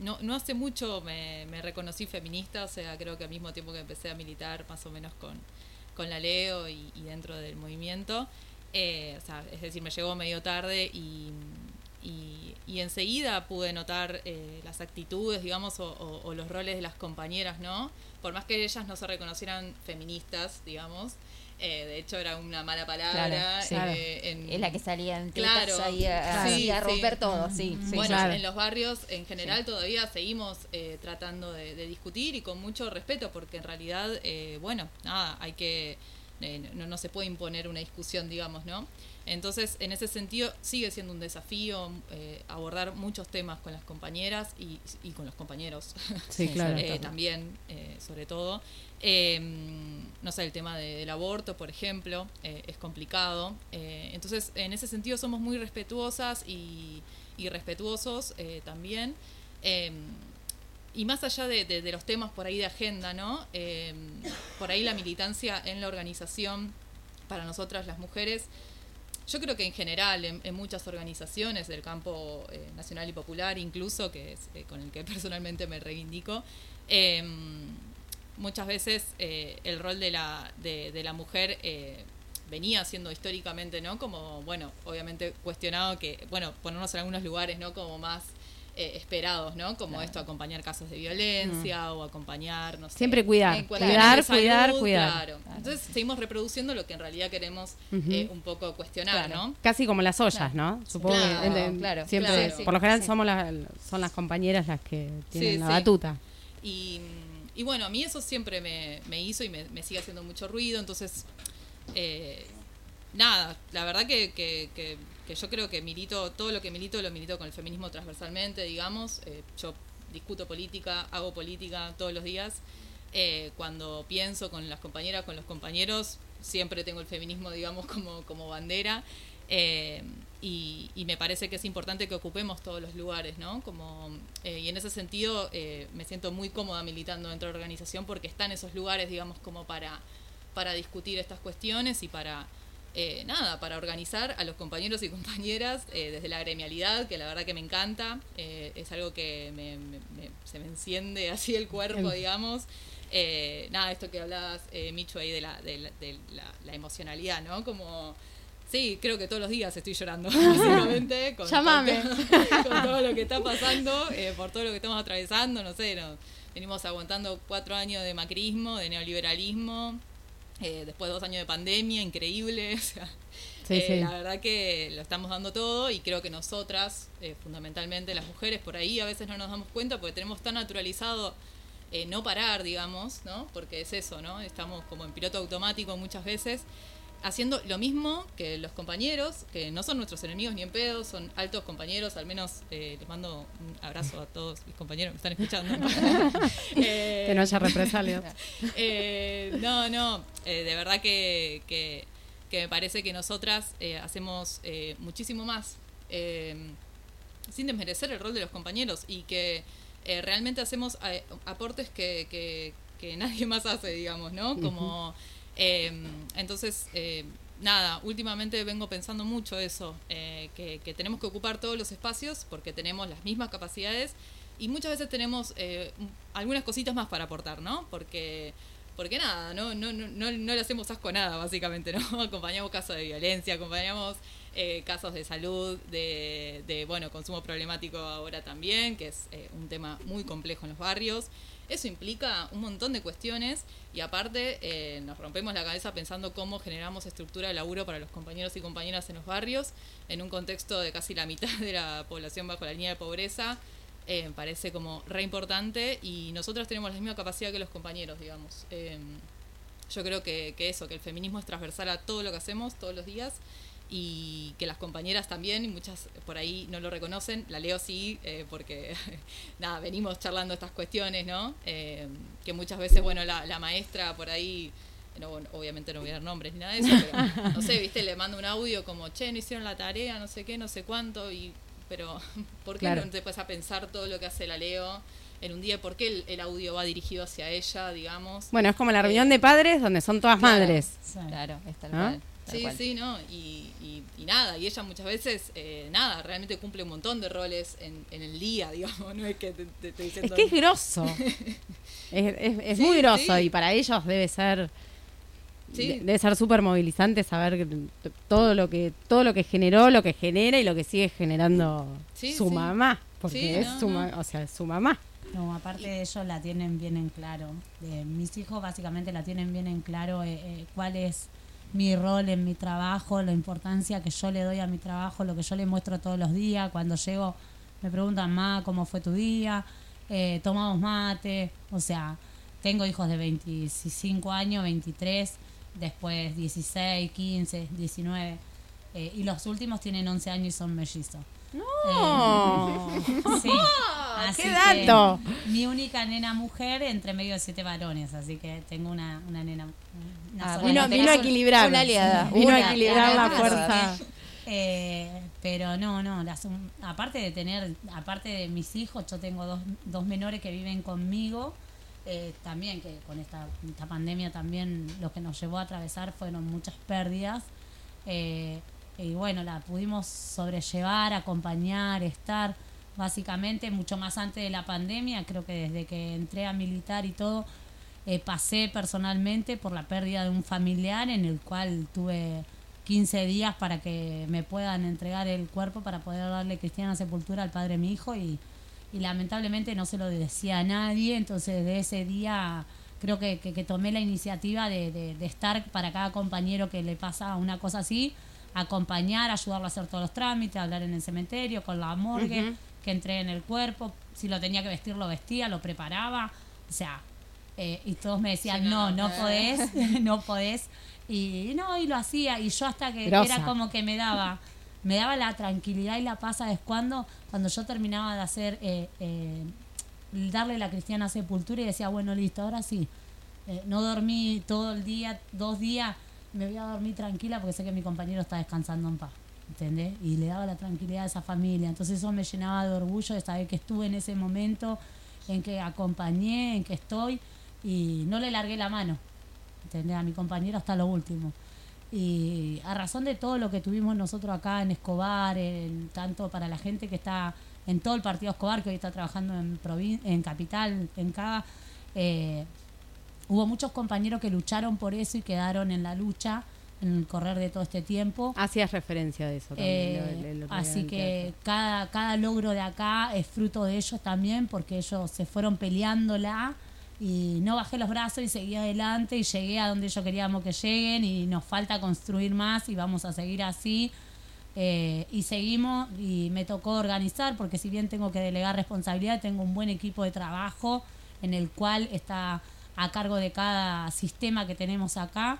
no, no hace mucho me, reconocí feminista, o sea, creo que al mismo tiempo que empecé a militar más o menos con, con la Leo y, dentro del movimiento, eh, o sea, es decir, me llegó medio tarde y, y, enseguida pude notar eh, las actitudes, digamos, o los roles de las compañeras, ¿no? Por más que ellas no se reconocieran feministas, digamos, eh, de hecho era una mala palabra. Claro, sí. eh, en- Es la que salía en Claro. a, Sí, a sí. romper todo, sí. sí. bueno, claro. en los barrios en general todavía seguimos eh, tratando de, de discutir y con mucho respeto, porque en realidad, eh, bueno, nada, hay que, eh, no, no se puede imponer una discusión, digamos, ¿no? Entonces, en ese sentido, sigue siendo un desafío eh, abordar muchos temas con las compañeras y, y con los compañeros. Sí, claro. Eh, también, eh, sobre todo. Eh, no sé, el tema de- del aborto, por ejemplo, eh, es complicado. Eh, entonces, en ese sentido somos muy respetuosas y, respetuosos eh, también. Eh, y más allá de, los temas por ahí de agenda, ¿no? Eh, por ahí la militancia en la organización para nosotras las mujeres yo creo que en general, en, muchas organizaciones del campo nacional y popular, incluso, que es con el que personalmente me reivindico, muchas veces eh, el rol de la, de, de la mujer eh, venía siendo históricamente, ¿no? Como, bueno, obviamente cuestionado que, bueno, ponernos en algunos lugares, ¿no? Como más eh, esperados, ¿no? Como esto, acompañar casos de violencia o acompañar, no sé. Siempre cuidar, cuidar, salud, cuidar, cuidar. Claro. Entonces seguimos reproduciendo lo que en realidad queremos eh, un poco cuestionar. ¿no? Casi como las ollas, ¿no? Supongo Claro, que claro, siempre, por lo general Sí. somos las, son las compañeras las que tienen Sí, la sí. batuta. Y, y bueno, a mí eso siempre me, me hizo y me, sigue haciendo mucho ruido, entonces, eh, nada, la verdad que- que yo creo que milito, todo lo que milito lo milito con el feminismo transversalmente, digamos, Eh, yo discuto política, hago política todos los días, Eh, cuando pienso con las compañeras, con los compañeros, siempre tengo el feminismo, digamos, como, como bandera. Y, y me parece que es importante que ocupemos todos los lugares, ¿no? Como, eh, y en ese sentido eh, me siento muy cómoda militando dentro de la organización porque están esos lugares, digamos, como para, para discutir estas cuestiones y para, eh, nada, para organizar a los compañeros y compañeras eh, desde la gremialidad, que la verdad que me encanta, eh, es algo que me- me- me- se me enciende así el cuerpo, digamos. Eh, nada, esto que hablabas, eh, Micho, ahí de, la, de, la, de la- la emocionalidad, ¿no? Como, sí, creo que todos los días estoy llorando, básicamente, con, Llámame. con todo, con todo lo que está pasando, eh, por todo lo que estamos atravesando, no sé, no, venimos aguantando cuatro años de macrismo, de neoliberalismo, eh, después de dos años de pandemia, increíble, o sea, Sí, eh, sí. la verdad que lo estamos dando todo y creo que nosotras, eh, fundamentalmente las mujeres, por ahí a veces no nos damos cuenta porque tenemos tan naturalizado eh, no parar, digamos, ¿no? Porque es eso, ¿no? Estamos como en piloto automático muchas veces haciendo lo mismo que los compañeros, que no son nuestros enemigos ni en pedo, son altos compañeros, al menos eh, les mando un abrazo a todos mis compañeros que están escuchando. Eh, Que no haya represalias. eh, no, no, eh, de verdad que, que, que me parece que nosotras eh, hacemos eh, muchísimo más, sin desmerecer el rol de los compañeros y que realmente hacemos aportes que, que, que nadie más hace, digamos, ¿no? Como, eh, entonces, eh, nada, últimamente vengo pensando mucho eso, eh, que, que tenemos que ocupar todos los espacios porque tenemos las mismas capacidades y muchas veces tenemos eh, algunas cositas más para aportar, ¿no? Porque, porque nada, no, no, no, no, no le hacemos asco a nada, básicamente, ¿no? Acompañamos casos de violencia, acompañamos eh, casos de salud, de, de, bueno, consumo problemático ahora también, que es eh, un tema muy complejo en los barrios. Eso implica un montón de cuestiones y aparte eh, nos rompemos la cabeza pensando cómo generamos estructura de laburo para los compañeros y compañeras en los barrios en un contexto de casi la mitad de la población bajo la línea de pobreza. Eh, parece como re importante y nosotros tenemos la misma capacidad que los compañeros, digamos. Eh, yo creo que, que eso, que el feminismo es transversal a todo lo que hacemos todos los días y que las compañeras también, y muchas por ahí no lo reconocen, la leo sí, eh, porque nada, venimos charlando estas cuestiones, ¿no? Eh, que muchas veces, bueno, la, la maestra por ahí, no, obviamente no voy a dar nombres ni nada de eso, pero no sé, viste, le mando un audio como, che, no hicieron la tarea, no sé qué, no sé cuánto, y pero ¿por qué Claro. no te puedes a pensar todo lo que hace la Leo en un día? ¿Por qué el, el audio va dirigido hacia ella, digamos? Bueno, es como la reunión de padres donde son todas Claro. madres. Claro, es tal ¿No? Sí, cual. sí, ¿no? Y, y, y nada, y ella muchas veces, eh, nada, realmente cumple un montón de roles en, en el día, digamos, no es que te, te estoy Es que es grosso. es es- es Sí, muy grosso sí. y para ellos debe ser Sí. de- debe ser súper movilizante saber todo lo que todo lo que generó, lo que genera y lo que sigue generando Sí, su sí. mamá, porque Sí, es no, su no. ma- o sea, su mamá. No, aparte de ellos la tienen bien en claro. Eh, mis hijos básicamente la tienen bien en claro eh, eh, cuál es mi rol en mi trabajo, la importancia que yo le doy a mi trabajo, lo que yo le muestro todos los días. Cuando llego me preguntan, ma, ¿cómo fue tu día? Eh, tomamos mate. O sea, tengo hijos de 25 años, 23, después 16, 15, 19. eh, y los últimos tienen 11 años y son mellizos. ¡Oh! Sí. Así ¡Qué que dato! mi única nena mujer entre medio de siete varones, así que tengo una, una nena. una Ah, vino, vino a un- equilibrar. una aliada, Vino una, a equilibrar la aliada. fuerza. Eh, pero no, no, las- aparte de tener, aparte de mis hijos, yo tengo dos, dos menores que viven conmigo. eh, también que con esta, esta pandemia también lo que nos llevó a atravesar fueron muchas pérdidas. eh, y bueno, la pudimos sobrellevar, acompañar, estar básicamente mucho más antes de la pandemia. Creo que desde que entré a militar y todo, eh, pasé personalmente por la pérdida de un familiar en el cual tuve 15 días para que me puedan entregar el cuerpo para poder darle cristiana sepultura al padre de mi hijo y, lamentablemente no se lo decía a nadie, entonces de ese día creo que, que- tomé la iniciativa de, de- de estar para cada compañero que le pasa una cosa así, acompañar, ayudarlo a hacer todos los trámites, hablar en el cementerio, con la morgue, que entré en el cuerpo, si lo tenía que vestir lo vestía, lo preparaba, o sea, eh, y todos me decían, Sí, no, no, no, no. podés, no podés. Y no, y lo hacía. Y yo hasta que Grosa. era como que me daba, me daba la tranquilidad y la paz, ¿sabes cuándo? Cuando yo terminaba de hacer, eh, eh, darle la cristiana sepultura y decía, bueno, listo, ahora sí. Eh, no dormí todo el día, dos días, me voy a dormir tranquila porque sé que mi compañero está descansando en paz. ¿Entendés? Y le daba la tranquilidad a esa familia. Entonces eso me llenaba de orgullo de saber que estuve en ese momento, en que acompañé, en que estoy y no le largué la mano. ¿Entendés? A mi compañero hasta lo último. Y a razón de todo lo que tuvimos nosotros acá en Escobar, en, tanto para la gente que está en todo el partido Escobar, que hoy está trabajando en, provin- en Capital, en Cava, eh, hubo muchos compañeros que lucharon por eso y quedaron en la lucha en el correr de todo este tiempo. Hacías referencia de eso también. Eh, lo- lo- lo así que teatro. cada, cada logro de acá es fruto de ellos también, porque ellos se fueron peleándola y no bajé los brazos y seguí adelante y llegué a donde ellos queríamos que lleguen y nos falta construir más y vamos a seguir así. Eh, y seguimos y me tocó organizar porque si bien tengo que delegar responsabilidad, tengo un buen equipo de trabajo en el cual está a cargo de cada sistema que tenemos acá.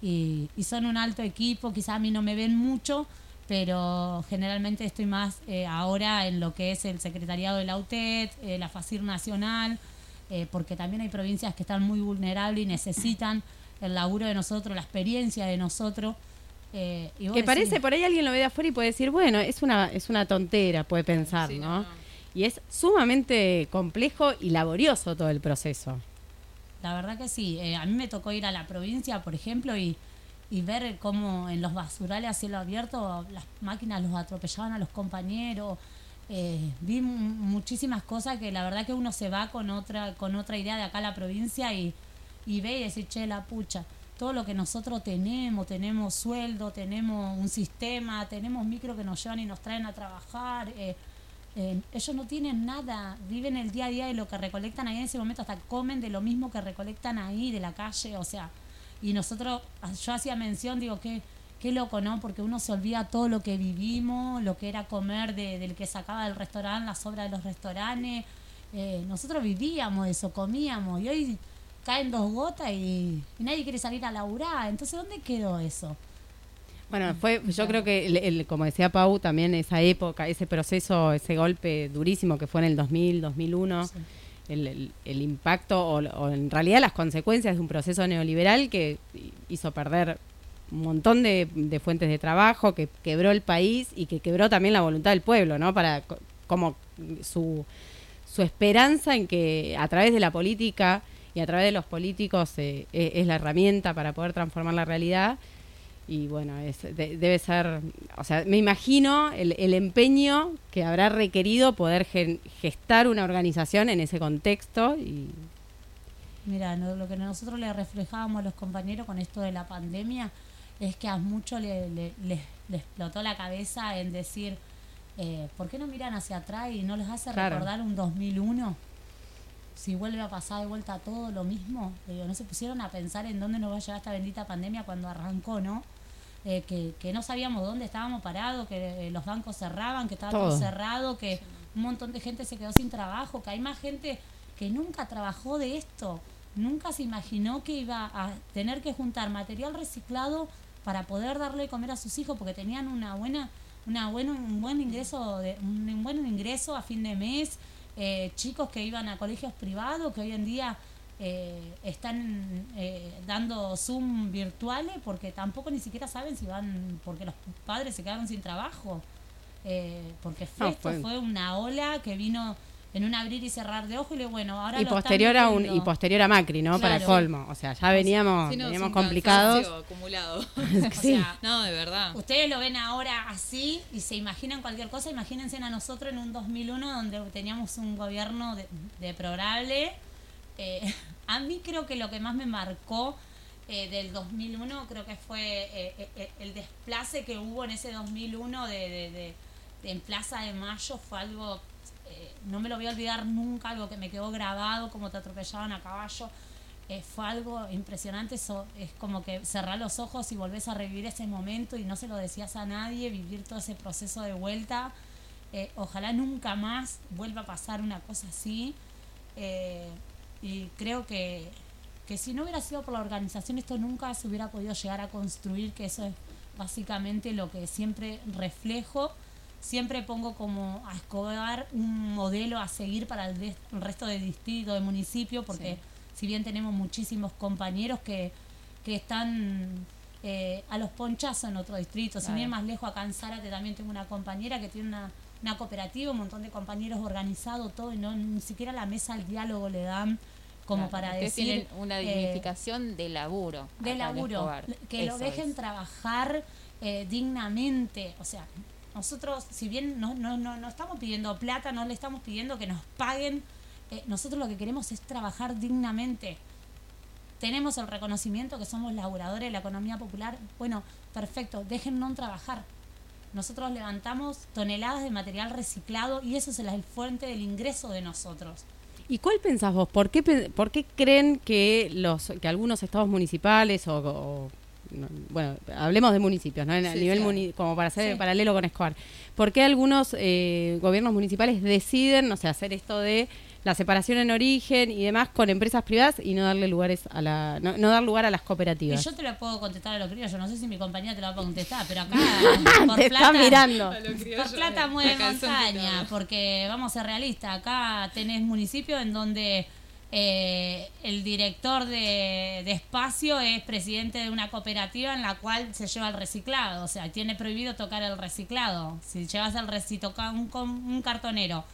y, y son un alto equipo, quizá a mí no me ven mucho, pero generalmente estoy más eh, ahora en lo que es el secretariado de la UTED, eh, la FACIR Nacional, eh, porque también hay provincias que están muy vulnerables y necesitan el laburo de nosotros, la experiencia de nosotros. eh, Que decís, parece, por ahí alguien lo ve de afuera y puede decir, bueno, es una, es una tontera, puede pensar, Sí, ¿no? no, no. Y es sumamente complejo y laborioso todo el proceso. La verdad que sí. Eh, a mí me tocó ir a la provincia, por ejemplo, y, y ver cómo en los basurales a cielo abierto las máquinas los atropellaban a los compañeros. Eh, vi mu- muchísimas cosas que la verdad que uno se va con otra con otra idea de acá a la provincia y, y ve y decir, che, la pucha, todo lo que nosotros tenemos, tenemos sueldo, tenemos un sistema, tenemos micro que nos llevan y nos traen a trabajar. eh, eh, ellos no tienen nada, viven el día a día de lo que recolectan ahí en ese momento, hasta comen de lo mismo que recolectan ahí, de la calle, o sea, y nosotros, yo hacía mención, digo, qué, qué loco, ¿no? Porque uno se olvida todo lo que vivimos, lo que era comer de- del que sacaba del restaurante, las sobras de los restaurantes, eh, nosotros vivíamos eso, comíamos, y hoy caen dos gotas y, y nadie quiere salir a laburar, entonces, ¿dónde quedó eso? Bueno, fue, yo creo que, el- el- como decía Pau, también esa época, ese proceso, ese golpe durísimo que fue en el 2000, 2001, Sí. el, el- el impacto o, o en realidad las consecuencias de un proceso neoliberal que hizo perder un montón de, de fuentes de trabajo, que quebró el país y que quebró también la voluntad del pueblo, ¿no? Para co- como su, su esperanza en que a través de la política y a través de los políticos eh, e- es la herramienta para poder transformar la realidad. Y bueno, es, de- debe ser, o sea, me imagino el, el empeño que habrá requerido poder gen- gestar una organización en ese contexto y Mira, no- lo que nosotros le reflejábamos a los compañeros con esto de la pandemia es que a muchos le, le- le- le explotó la cabeza en decir, eh, ¿por qué no miran hacia atrás y no les hace Claro. recordar un 2001? Si vuelve a pasar de vuelta todo lo mismo. Digo, no se pusieron a pensar en dónde nos va a llegar esta bendita pandemia cuando arrancó, ¿no? Eh, que, que no sabíamos dónde estábamos parados, que eh, los bancos cerraban, que estaba todo, Todo. cerrado, que un montón de gente se quedó sin trabajo, que hay más gente que nunca trabajó de esto, nunca se imaginó que iba a tener que juntar material reciclado para poder darle de comer a sus hijos porque tenían una buena una buena un buen ingreso de, un buen ingreso a fin de mes eh, chicos que iban a colegios privados que hoy en día eh, están eh, dando Zoom virtuales porque tampoco ni siquiera saben si van porque los padres se quedaron sin trabajo eh, porque fue, No, esto fue- fue una ola que vino en un abrir y cerrar de ojo y le bueno ahora y lo están posterior a un y posterior a Macri, ¿no? Para Claro. colmo, o sea, ya veníamos Sí, no, es veníamos un complicados. acumulado. Sí. O sea, no, de verdad. Ustedes lo ven ahora así y se imaginan cualquier cosa, imagínense a nosotros en un 2001 donde teníamos un gobierno de- deplorable. Eh, a mí creo que lo que más me marcó eh, del 2001 creo que fue eh, eh, el desplace que hubo en ese 2001 de, en Plaza de Mayo fue algo, no me lo voy a olvidar nunca, algo que me quedó grabado, como te atropellaban a caballo. Fue algo impresionante, eso es como que cerrar los ojos y volvés a revivir ese momento y no se lo decías a nadie, vivir todo ese proceso de vuelta. Ojalá nunca más vuelva a pasar una cosa así. Y creo que, que si no hubiera sido por la organización esto nunca se hubiera podido llegar a construir, que eso es básicamente lo que siempre reflejo. Siempre pongo como a Escobar un modelo a seguir para el, de- el resto de distrito, de municipio, porque si bien tenemos muchísimos compañeros que, que están eh, a los ponchazos en otro distrito, Claro. ir más lejos, acá en Zárate también tengo una compañera que tiene una, una cooperativa, un montón de compañeros organizados, todo, y no ni siquiera la mesa al diálogo le dan como Claro, para decir... tienen una eh, dignificación de laburo. de laburo, que lo dejen es. trabajar eh, dignamente. O sea, nosotros, si bien no, no, no, no estamos pidiendo plata, no le estamos pidiendo que nos paguen, eh, nosotros lo que queremos es trabajar dignamente. Tenemos el reconocimiento que somos laburadores de la economía popular. Bueno, perfecto, déjennos trabajar. Nosotros levantamos toneladas de material reciclado y eso es la fuente del ingreso de nosotros. ¿Y cuál pensás vos? ¿Por qué, por qué creen que los que algunos estados municipales o, o- no, bueno, hablemos de municipios, ¿no? En- a Sí, nivel claro. muni- como para hacer Sí. paralelo con Escobar. ¿Por qué algunos eh, gobiernos municipales deciden, no sé, hacer esto de la separación en origen y demás con empresas privadas y no darle lugares a la no, no dar lugar a las Y cooperativas. yo te lo puedo contestar a los criollos, no sé si mi compañera te lo va a contestar, pero acá por Te plata, está mirando. Por plata mueve montaña, porque vamos a ser realistas, acá tenés municipios en donde eh, el director de, de espacio es presidente de una cooperativa en la cual se lleva el reciclado, o sea, tiene prohibido tocar el reciclado. Si llevas el recito un, un cartonero,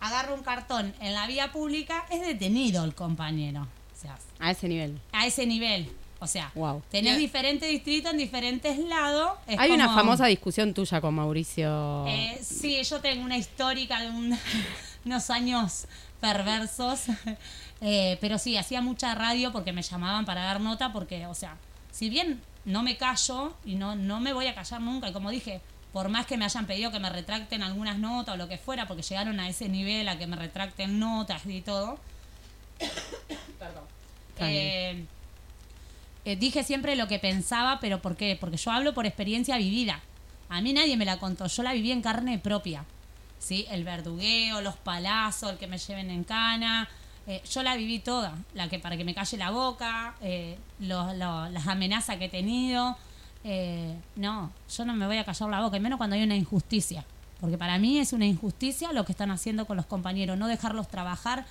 agarra un cartón en la vía pública, es detenido el compañero. O sea, A ese nivel. a ese nivel. O sea, Wow. tenés diferentes distritos en diferentes lados. es Hay una famosa discusión tuya con Mauricio. Eh, sí, yo tengo una histórica de un- unos años perversos. Eh, pero sí, hacía mucha radio porque me llamaban para dar nota, porque, o sea, si bien no me callo y no, no me voy a callar nunca, y como dije, por más que me hayan pedido que me retracten algunas notas o lo que fuera, porque llegaron a ese nivel a que me retracten notas y todo. Perdón. Eh, eh, dije siempre lo que pensaba, pero ¿por qué? Porque yo hablo por experiencia vivida. A mí nadie me la contó, yo la viví en carne propia. ¿Sí? El verdugueo, los palazos, el que me lleven en cana. eh, yo la viví toda, la que para que me calle la boca, lo- lo- las amenazas que he tenido. Eh, no, yo no me voy a callar la boca, y menos cuando hay una injusticia. Porque para mí es una injusticia lo que están haciendo con los compañeros, no dejarlos trabajar,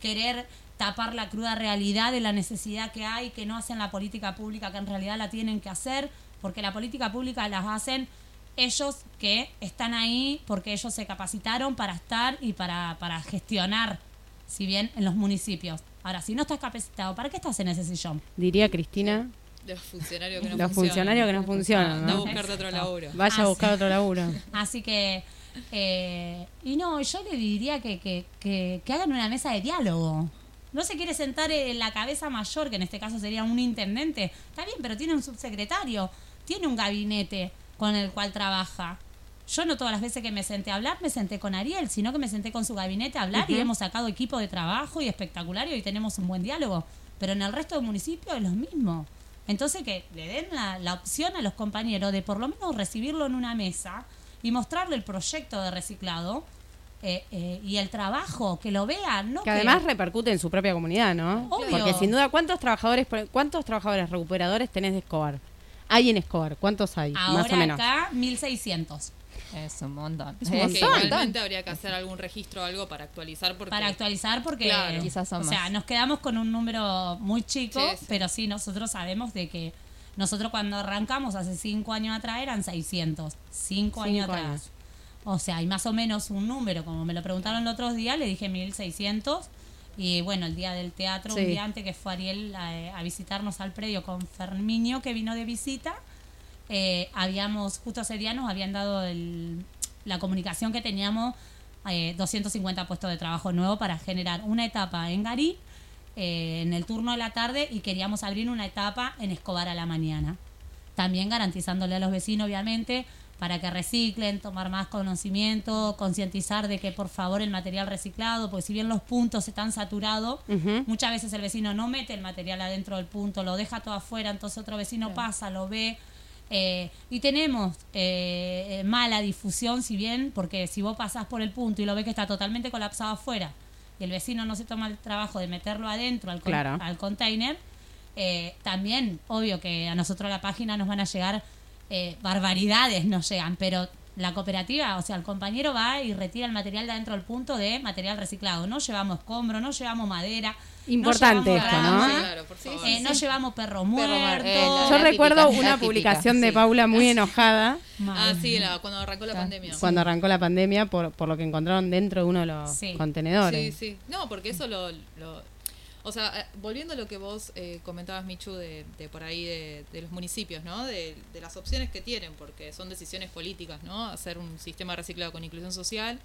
querer tapar la cruda realidad de la necesidad que hay, que no hacen la política pública que en realidad la tienen que hacer, porque la política pública las hacen ellos que están ahí porque ellos se capacitaron para estar y para, para gestionar, si bien en los municipios. Ahora, si no estás capacitado, ¿para qué estás en ese sillón? Diría Cristina, Los funcionarios que no Los funcionan. funcionarios que no funcionan, Anda a ¿no? buscarte otro laburo. vaya Ah, a buscar otro laburo. Así que, eh, y no, yo le diría que, que, que, que hagan una mesa de diálogo. No se quiere sentar en la cabeza mayor, que en este caso sería un intendente. Está bien, pero tiene un subsecretario, tiene un gabinete con el cual trabaja. Yo no todas las veces que me senté a hablar me senté con Ariel, sino que me senté con su gabinete a hablar y hemos sacado equipo de trabajo y espectacular y hoy tenemos un buen diálogo. Pero en el resto del municipio es lo mismo. Entonces que le den la, la opción a los compañeros de por lo menos recibirlo en una mesa y mostrarle el proyecto de reciclado eh, eh, y el trabajo, que lo vean, ¿no? Que además repercute en su propia comunidad, ¿no? Obvio. Porque sin duda, ¿cuántos trabajadores cuántos trabajadores recuperadores tenés de Escobar? Hay en Escobar, ¿cuántos hay? más o Ahora menos. acá 1600 Es un montón. Es un Que montón. igualmente habría que hacer algún registro o algo para actualizar porque para actualizar porque Claro. Quizás son o sea, nos quedamos con un número muy chico, Sí, sí. pero sí nosotros sabemos de que nosotros cuando arrancamos hace cinco años atrás eran 600, cinco años atrás. años. O sea, hay más o menos un número, como me lo preguntaron el otro día, le dije 1600 y bueno, el día del teatro, Sí. un día antes que fue Ariel a, a visitarnos al predio con Fermiño que vino de visita, eh, habíamos, justo ese día nos habían dado el- la comunicación que teníamos eh, 250 puestos de trabajo nuevos para generar una etapa en Garí eh, en el turno de la tarde y queríamos abrir una etapa en Escobar a la mañana. También garantizándole a los vecinos, obviamente, para que reciclen, tomar más conocimiento, concientizar de que por favor el material reciclado, porque si bien los puntos están saturados. Muchas veces el vecino no mete el material adentro del punto, lo deja todo afuera, entonces otro vecino pasa, lo ve. Eh, y tenemos eh, eh, mala difusión, si bien, porque si vos pasás por el punto y lo ves que está totalmente colapsado afuera y el vecino no se toma el trabajo de meterlo adentro al, con- Claro. al container, eh, también, obvio que a nosotros a la página nos van a llegar eh, barbaridades, nos llegan, pero la cooperativa, o sea, el compañero va y retira el material de adentro del punto de material reciclado. No llevamos escombro, no llevamos madera. Importante no esto, llevamos ¿no? rama, Claro, por favor. eh, no llevamos perro muerto. Eh, la- Yo la recuerdo típica, una típica, publicación de sí. Paula muy enojada Ah, sí, la- cuando arrancó la pandemia. cuando arrancó la pandemia por, por lo que encontraron dentro de uno de los Sí. contenedores. Sí, sí. No, porque eso lo... lo- o sea, eh, volviendo a lo que vos eh, comentabas, Michu, de, de por ahí de, de los municipios, ¿no? De, de las opciones que tienen, porque son decisiones políticas, ¿no? Hacer un sistema reciclado con inclusión social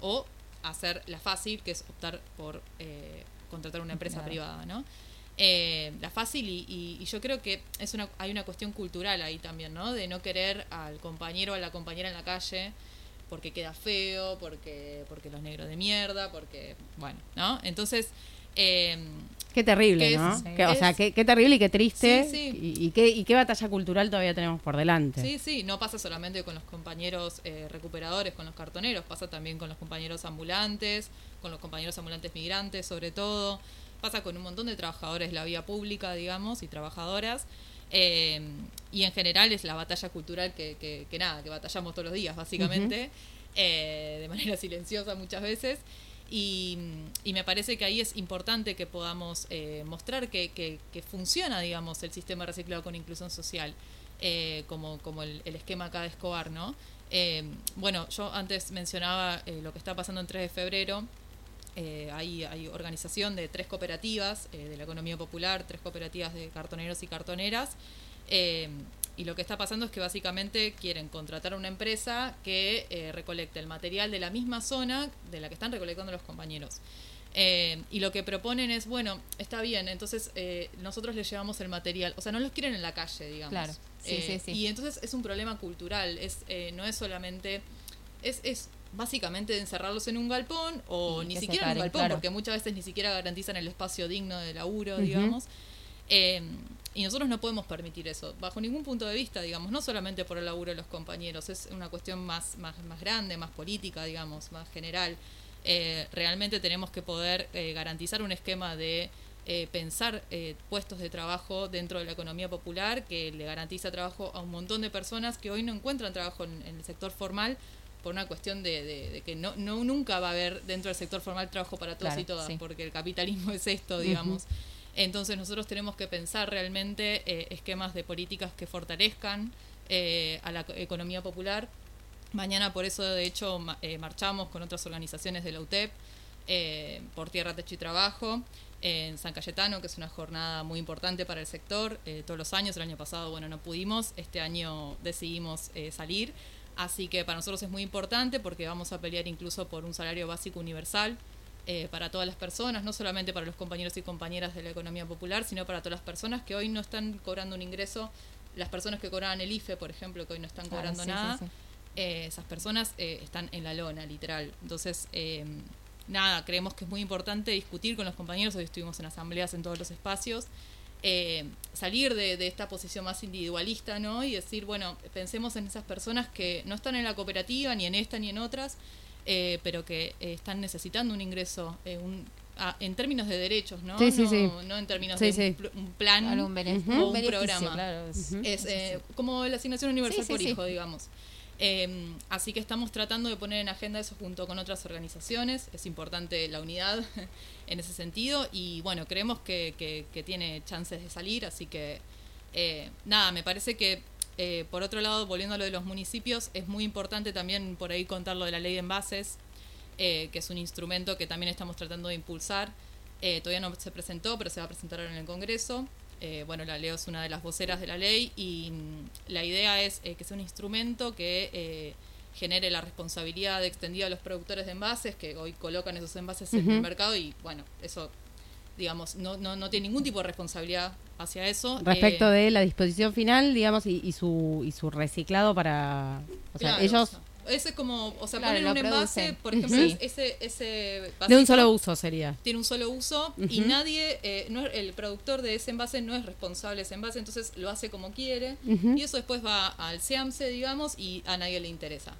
o hacer la fácil, que es optar por eh, contratar una empresa Claro. privada, ¿no? Eh, la fácil y, y- y yo creo que es una hay una cuestión cultural ahí también, ¿no? De no querer al compañero o a la compañera en la calle porque queda feo, porque porque los negros de mierda, porque bueno, ¿no? Entonces eh, Que Qué terrible. ¿no? Que- o sea, qué, qué terrible y qué triste. Sí, sí. Y, y qué, y qué batalla cultural todavía tenemos por delante. Sí, sí, no pasa solamente con los compañeros eh, recuperadores, con los cartoneros, pasa también con los compañeros ambulantes, con los compañeros ambulantes migrantes sobre todo, pasa con un montón de trabajadores de la vía pública, digamos, y trabajadoras. eh, y en general es la batalla cultural que, que, que nada, que batallamos todos los días, básicamente, eh, de manera silenciosa muchas veces. Y, me parece que ahí es importante que podamos eh, mostrar que, funciona, digamos, el sistema reciclado con inclusión social, eh, como, como el, esquema acá de Escobar, ¿no? Eh, bueno, yo antes mencionaba eh, lo que está pasando en 3 de febrero. Hay, hay organización de tres cooperativas de la economía popular, tres cooperativas de cartoneros y cartoneras. Y lo que está pasando es que básicamente quieren contratar a una empresa que eh, recolecte el material de la misma zona de la que están recolectando los compañeros. Eh, y lo que proponen es, bueno, está bien, entonces eh, nosotros les llevamos el material, o sea, no los quieren en la calle, digamos. Claro, sí, Eh, sí, sí. Y entonces es un problema cultural, es eh, no es solamente, es, es básicamente encerrarlos en un galpón o ni siquiera en un galpón, claro. porque muchas veces ni siquiera garantizan el espacio digno de laburo, Ujú. digamos. Eh, y nosotros no podemos permitir eso, bajo ningún punto de vista, digamos, no solamente por el laburo de los compañeros, es una cuestión más, más, más grande, más política, digamos, más general. Eh, realmente tenemos que poder eh, garantizar un esquema de eh, pensar eh, puestos de trabajo dentro de la economía popular que le garantiza trabajo a un montón de personas que hoy no encuentran trabajo en, en el sector formal por una cuestión de, de- de que no, no nunca va a haber dentro del sector formal trabajo para todos Claro, y todas, sí. porque el capitalismo es esto, digamos. Entonces nosotros tenemos que pensar realmente eh, esquemas de políticas que fortalezcan eh, a la co- economía popular. Mañana por eso de hecho eh, marchamos con otras organizaciones de la UTEP eh, por Tierra, Techo y Trabajo en San Cayetano, que es una jornada muy importante para el sector. todos los años, el año pasado, bueno, no pudimos, este año decidimos salir. Así que para nosotros es muy importante porque vamos a pelear incluso por un salario básico universal eh, para todas las personas, no solamente para los compañeros y compañeras de la economía popular, sino para todas las personas que hoy no están cobrando un ingreso, las personas que cobraban el IFE, por ejemplo, que hoy no están cobrando sí, nada, sí. eh, esas personas eh, están en la lona, literal. Entonces, eh, nada, creemos que es muy importante discutir con los compañeros, hoy estuvimos en asambleas en todos los espacios, eh, salir de, de esta posición más individualista, ¿no? Y decir, bueno, pensemos en esas personas que no están en la cooperativa, ni en esta, ni en otras, eh, pero que eh, están necesitando un ingreso, eh, un, ah, en términos de derechos, ¿no? Sí, sí, no, sí. no en términos Sí, de sí. un, un plan o un beneficio, programa. claro, es- Es eh, como la asignación universal por sí. hijo, digamos. Eh, así que estamos tratando de poner en agenda eso junto con otras organizaciones. Es importante la unidad en ese sentido y bueno, creemos que, que- que tiene chances de salir, así que eh, nada, me parece que eh, por otro lado, volviendo a lo de los municipios, es muy importante también por ahí contar lo de la ley de envases, eh, que es un instrumento que también estamos tratando de impulsar. Eh, todavía no se presentó, pero se va a presentar ahora en el Congreso. Eh, bueno, la Leo es una de las voceras de la ley y mm, la idea es que sea un instrumento que eh, genere la responsabilidad extendida a los productores de envases que hoy colocan esos envases en el mercado y bueno, eso digamos, no, no, no tiene ningún tipo de responsabilidad hacia eso. Respecto Eh, de la disposición final, digamos, y, y su, y su reciclado para... O sea, Claro, ellos Ese es como, o sea, Claro, ponen un envase, por ejemplo, ese, ese de un solo uso sería. tiene un solo uso y nadie, eh, no es- el productor de ese envase no es responsable de ese envase, entonces lo hace como quiere y eso después va al SEAMSE, digamos, y a nadie le interesa.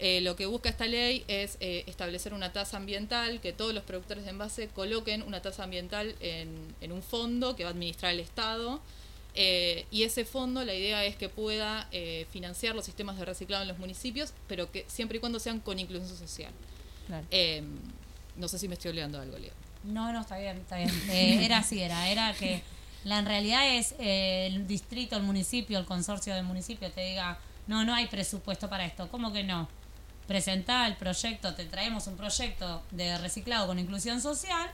Eh, lo que busca esta ley es eh, establecer una tasa ambiental, que todos los productores de envase coloquen una tasa ambiental en, en un fondo que va a administrar el Estado. eh, y ese fondo, la idea es que pueda eh, financiar los sistemas de reciclado en los municipios, pero que siempre y cuando sean con inclusión social. Claro. Eh, no sé si me estoy olvidando algo, Leo. No, no, está bien, está bien. Eh, era así, era, era que la en realidad es eh, el distrito, el municipio, el consorcio del municipio te diga, no, no hay presupuesto para esto. ¿Cómo que no? Presentá el proyecto, te traemos un proyecto de reciclado con inclusión social,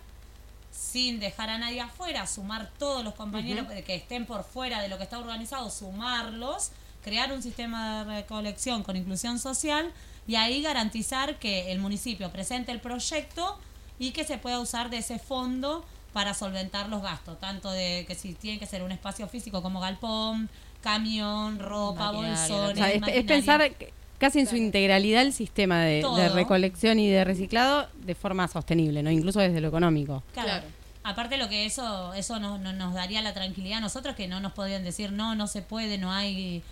sin dejar a nadie afuera, sumar todos los compañeros que estén por fuera de lo que está organizado, sumarlos, crear un sistema de recolección con inclusión social y ahí garantizar que el municipio presente el proyecto y que se pueda usar de ese fondo para solventar los gastos, tanto de que si tiene que ser un espacio físico como galpón, camión, ropa, O bolsones, sea, es, pensar que- casi en su integralidad el sistema de, recolección y de reciclado de forma sostenible, ¿no? Incluso desde lo económico. Claro. Claro. aparte lo que eso eso no, no- nos daría la tranquilidad a nosotros que no nos podían decir no no se puede no hay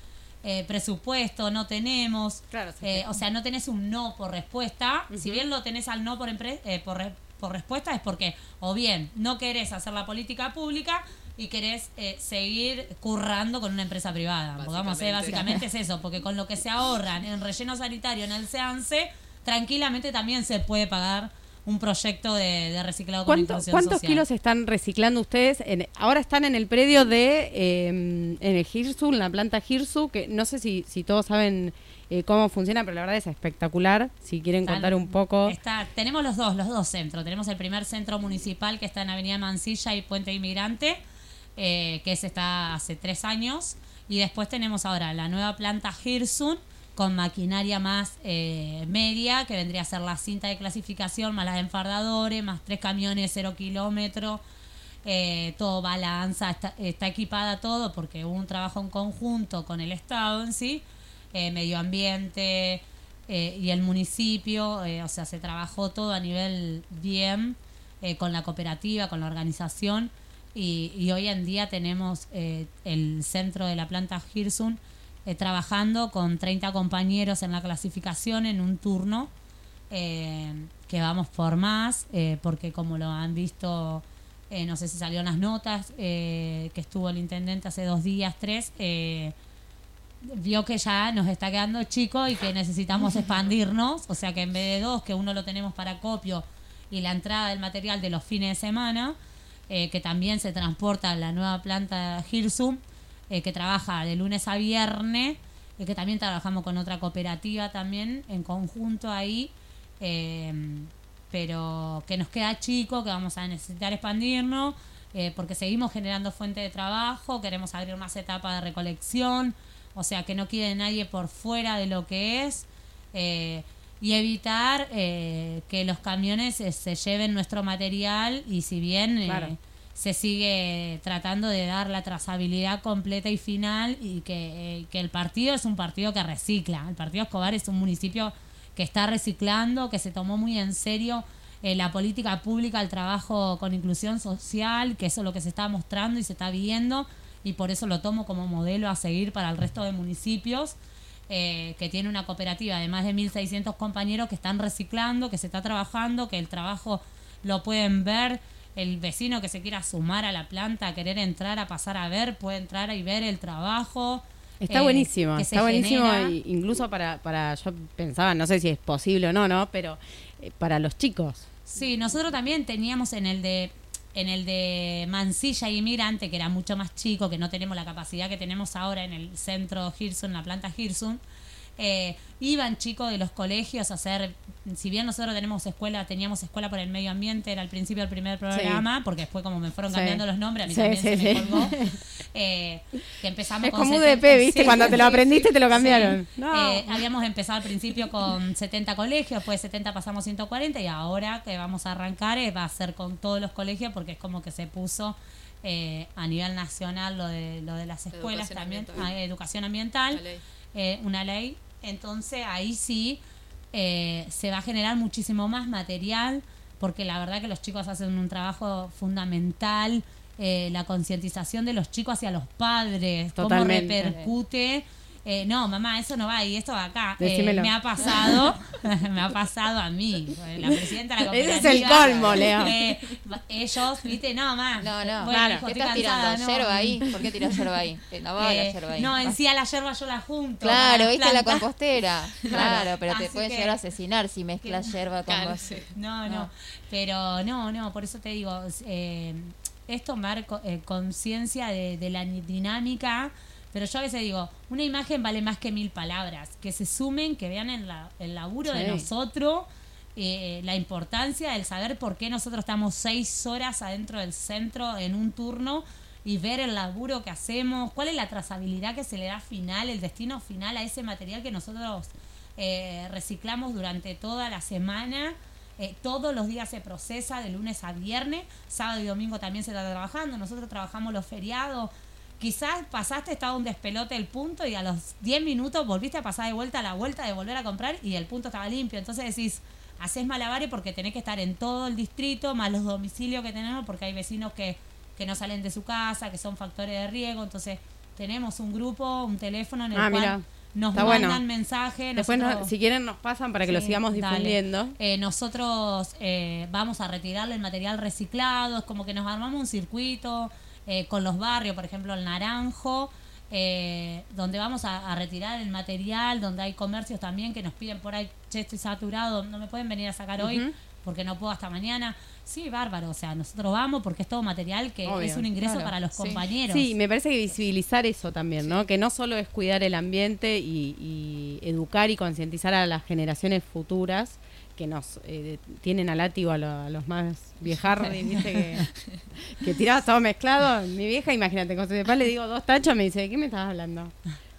eh, presupuesto no tenemos Claro, sí, Eh, sí. o sea no tenés un no por respuesta si bien lo tenés al no por empre- eh, por, re- por respuesta es porque o bien no querés hacer la política pública y querés eh, seguir currando con una empresa privada Pongamos, eh, Básicamente. básicamente es eso porque con lo que se ahorran en relleno sanitario en el SEANSE tranquilamente también se puede pagar un proyecto de, de reciclado con ¿Cuánto- inclusión ¿Cuántos social. kilos están reciclando ustedes? En- ahora están en el predio de eh, en el Hirsu, en la planta Hirsu, que no sé si, si todos saben eh, cómo funciona, pero la verdad es espectacular. Si quieren Están- contar un poco. Está, tenemos los dos, los dos centros. Tenemos el primer centro municipal que está en Avenida Mansilla y Puente Inmigrante, eh, que ese está hace tres años. Y después tenemos ahora la nueva planta Hirsun con maquinaria más eh, media, que vendría a ser la cinta de clasificación, más las enfardadores, más tres camiones cero kilómetros. eh, todo balanza, está, está equipada todo porque hubo un trabajo en conjunto con el Estado en sí, eh, medio ambiente eh, y el municipio, eh, o sea, se trabajó todo a nivel bien con la cooperativa, con la organización y, y hoy en día tenemos eh, el centro de la planta Hirsun eh, trabajando con 30 compañeros en la clasificación en un turno eh, que vamos por más, eh, porque como lo han visto, eh, no sé si salieron las notas, eh, que estuvo el intendente hace dos días, tres, eh, vio que ya nos está quedando chico y que necesitamos expandirnos, o sea que en vez de dos, que uno lo tenemos para copio y la entrada del material de los fines de semana, eh, que también se transporta la nueva planta Hirsum, eh, que trabaja de lunes a viernes, eh, que también trabajamos con otra cooperativa también en conjunto ahí, eh, pero que nos queda chico, que vamos a necesitar expandirnos, porque seguimos generando fuente de trabajo, queremos abrir más etapas de recolección, o sea, que no quede nadie por fuera de lo que es. Y evitar eh, que los camiones eh, se lleven nuestro material y si bien eh, se sigue tratando de dar la trazabilidad completa y final y que, eh, que el partido es un partido que recicla. El partido Escobar es un municipio que está reciclando, que se tomó muy en serio eh, la política pública, el trabajo con inclusión social, que eso es lo que se está mostrando y se está viendo y por eso lo tomo como modelo a seguir para el resto de municipios. Eh, que tiene una cooperativa de más de 1.600 compañeros que están reciclando, que se está trabajando, que el trabajo lo pueden ver. El vecino que se quiera sumar a la planta, a querer entrar, a pasar a ver, puede entrar y ver el trabajo. Está eh, buenísimo, está buenísimo, y incluso para, para, yo pensaba, no sé si es posible o no, ¿no? Pero eh, para los chicos. Sí, nosotros también teníamos en el de en el de Mansilla y Inmigrante, que era mucho más chico, que no tenemos la capacidad que tenemos ahora en el centro Hirsun, la planta Hirsun, eh, iban chicos de los colegios a hacer, si bien nosotros tenemos escuela, teníamos escuela por el medio ambiente, era al principio el primer programa, porque después como me fueron Sí. cambiando los nombres, a mí Sí, también sí, se me colgó, eh, que empezamos Es con como 70, UDP, ¿viste? sí, Cuando te lo aprendiste sí, te lo sí. cambiaron. No. Eh, habíamos empezado al principio con 70 colegios, después de 70 pasamos 140 y ahora que vamos a arrancar eh, va a ser con todos los colegios porque es como que se puso eh, a nivel nacional lo de, lo de las escuelas Educación también, ambiental. ah, educación ambiental, La ley. Eh, una ley. Entonces ahí sí eh, se va a generar muchísimo más material porque la verdad que los chicos hacen un trabajo fundamental. eh, la concientización de los chicos hacia los padres, Totalmente. cómo repercute. Eh, no, mamá, eso no va y esto va acá. Eh, me ha pasado, me ha pasado a mí, la presidenta de la Ese es el colmo, Leo. eh, ellos, viste, no, mamá. No, no. Bueno, hijo, ¿Qué estás cansada, tirando? no. ¿Yerba ahí? ¿Por qué tiras yerba ahí? Eh, No va Eh, la yerba ahí. no, en sí a la yerba yo la junto. Claro, viste la plantar. compostera. Claro, pero te pueden que- llegar a asesinar si mezclas yerba con Claro, sí. No, no, No. pero no, no, por eso te digo, eh, es tomar co- eh, conciencia de, de la dinámica, pero yo a veces digo, una imagen vale más que mil palabras, que se sumen, que vean el, la- el laburo de nosotros, eh, la importancia del saber por qué nosotros estamos seis horas adentro del centro en un turno y ver el laburo que hacemos, cuál es la trazabilidad que se le da final, el destino final a ese material que nosotros eh, reciclamos durante toda la semana. Eh, todos los días se procesa de lunes a viernes, sábado y domingo también se está trabajando, nosotros trabajamos los feriados. Quizás pasaste, estaba un despelote el punto y a los 10 minutos volviste a pasar de vuelta a la vuelta de volver a comprar y el punto estaba limpio. Entonces decís, haces malabares porque tenés que estar en todo el distrito, más los domicilios que tenemos, porque hay vecinos que, que no salen de su casa, que son factores de riesgo, entonces tenemos un grupo, un teléfono en el Ah, cual nos Está mandan bueno. mensajes. Después, no- nosotros- si quieren, nos pasan para que lo Sí, sigamos dale. difundiendo. Eh, nosotros eh, vamos a retirarle el material reciclado, es como que nos armamos un circuito eh, con los barrios, por ejemplo el Naranjo, eh, donde vamos a, a retirar el material, donde hay comercios también que nos piden por ahí, che, estoy saturado, no me pueden venir a sacar hoy porque no puedo hasta mañana. Sí, bárbaro, o sea, nosotros vamos porque es todo material que Obvio, es un ingreso claro, para los compañeros. Sí, me parece que visibilizar eso también, ¿no? Que no solo es cuidar el ambiente y, y educar y concientizar a las generaciones futuras que nos eh, tienen al látigo a, lo- a los más viejardos, ¿viste? Que, que tirabas todo mezclado. Mi vieja, imagínate, con su papá le digo dos tachos, me dice, ¿de qué me estás hablando?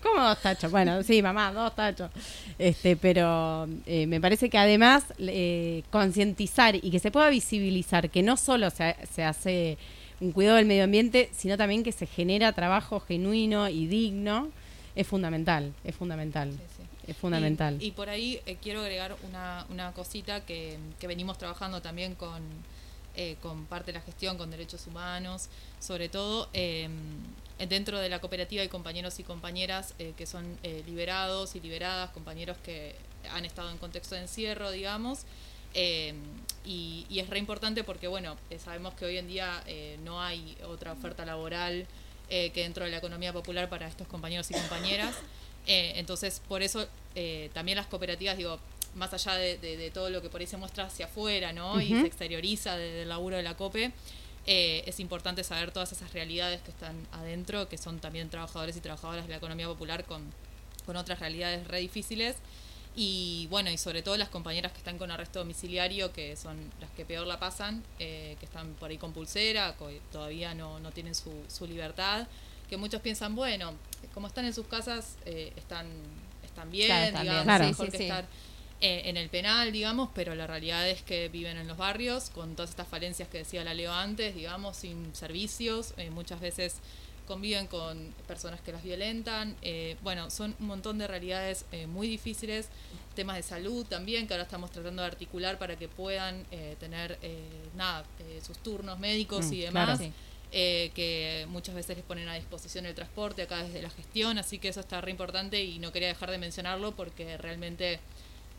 ¿Cómo dos tachos? Bueno, sí, mamá, dos tachos. Este, pero eh, me parece que además eh, concientizar y que se pueda visibilizar que no solo se, se hace un cuidado del medio ambiente, sino también que se genera trabajo genuino y digno, es fundamental, es fundamental, Sí, sí. Es fundamental. Y, por ahí eh, quiero agregar una, cosita que, venimos trabajando también con, eh, con parte de la gestión, con derechos humanos, sobre todo eh, dentro de la cooperativa hay compañeros y compañeras eh, que son eh, liberados y liberadas, compañeros que han estado en contexto de encierro, digamos. eh, y, es re importante porque, bueno, eh, sabemos que hoy en día no hay otra oferta laboral que dentro de la economía popular para estos compañeros y compañeras. Eh, entonces, por eso eh, también las cooperativas, digo, más allá de, de- de todo lo que por ahí se muestra hacia afuera, ¿no? Y se exterioriza desde el laburo de la COPE, eh, es importante saber todas esas realidades que están adentro, que son también trabajadores y trabajadoras de la economía popular con, con otras realidades re difíciles. Y bueno, y sobre todo las compañeras que están con arresto domiciliario, que son las que peor la pasan, eh, que están por ahí con pulsera, co- todavía no, no tienen su, su libertad, que muchos piensan, bueno, como están en sus casas, eh, están, están bien, Claro, están digamos, bien. Claro. mejor Sí, que sí, estar eh, en el penal, digamos, pero la realidad es que viven en los barrios con todas estas falencias que decía la Leo antes, digamos, sin servicios, eh, muchas veces conviven con personas que las violentan, eh, bueno, son un montón de realidades eh, muy difíciles, temas de salud también, que ahora estamos tratando de articular para que puedan eh, tener, eh, nada, eh, sus turnos médicos Mm, y claro. demás. Sí. Eh, que muchas veces les ponen a disposición el transporte acá desde la gestión, así que eso está re importante y no quería dejar de mencionarlo porque realmente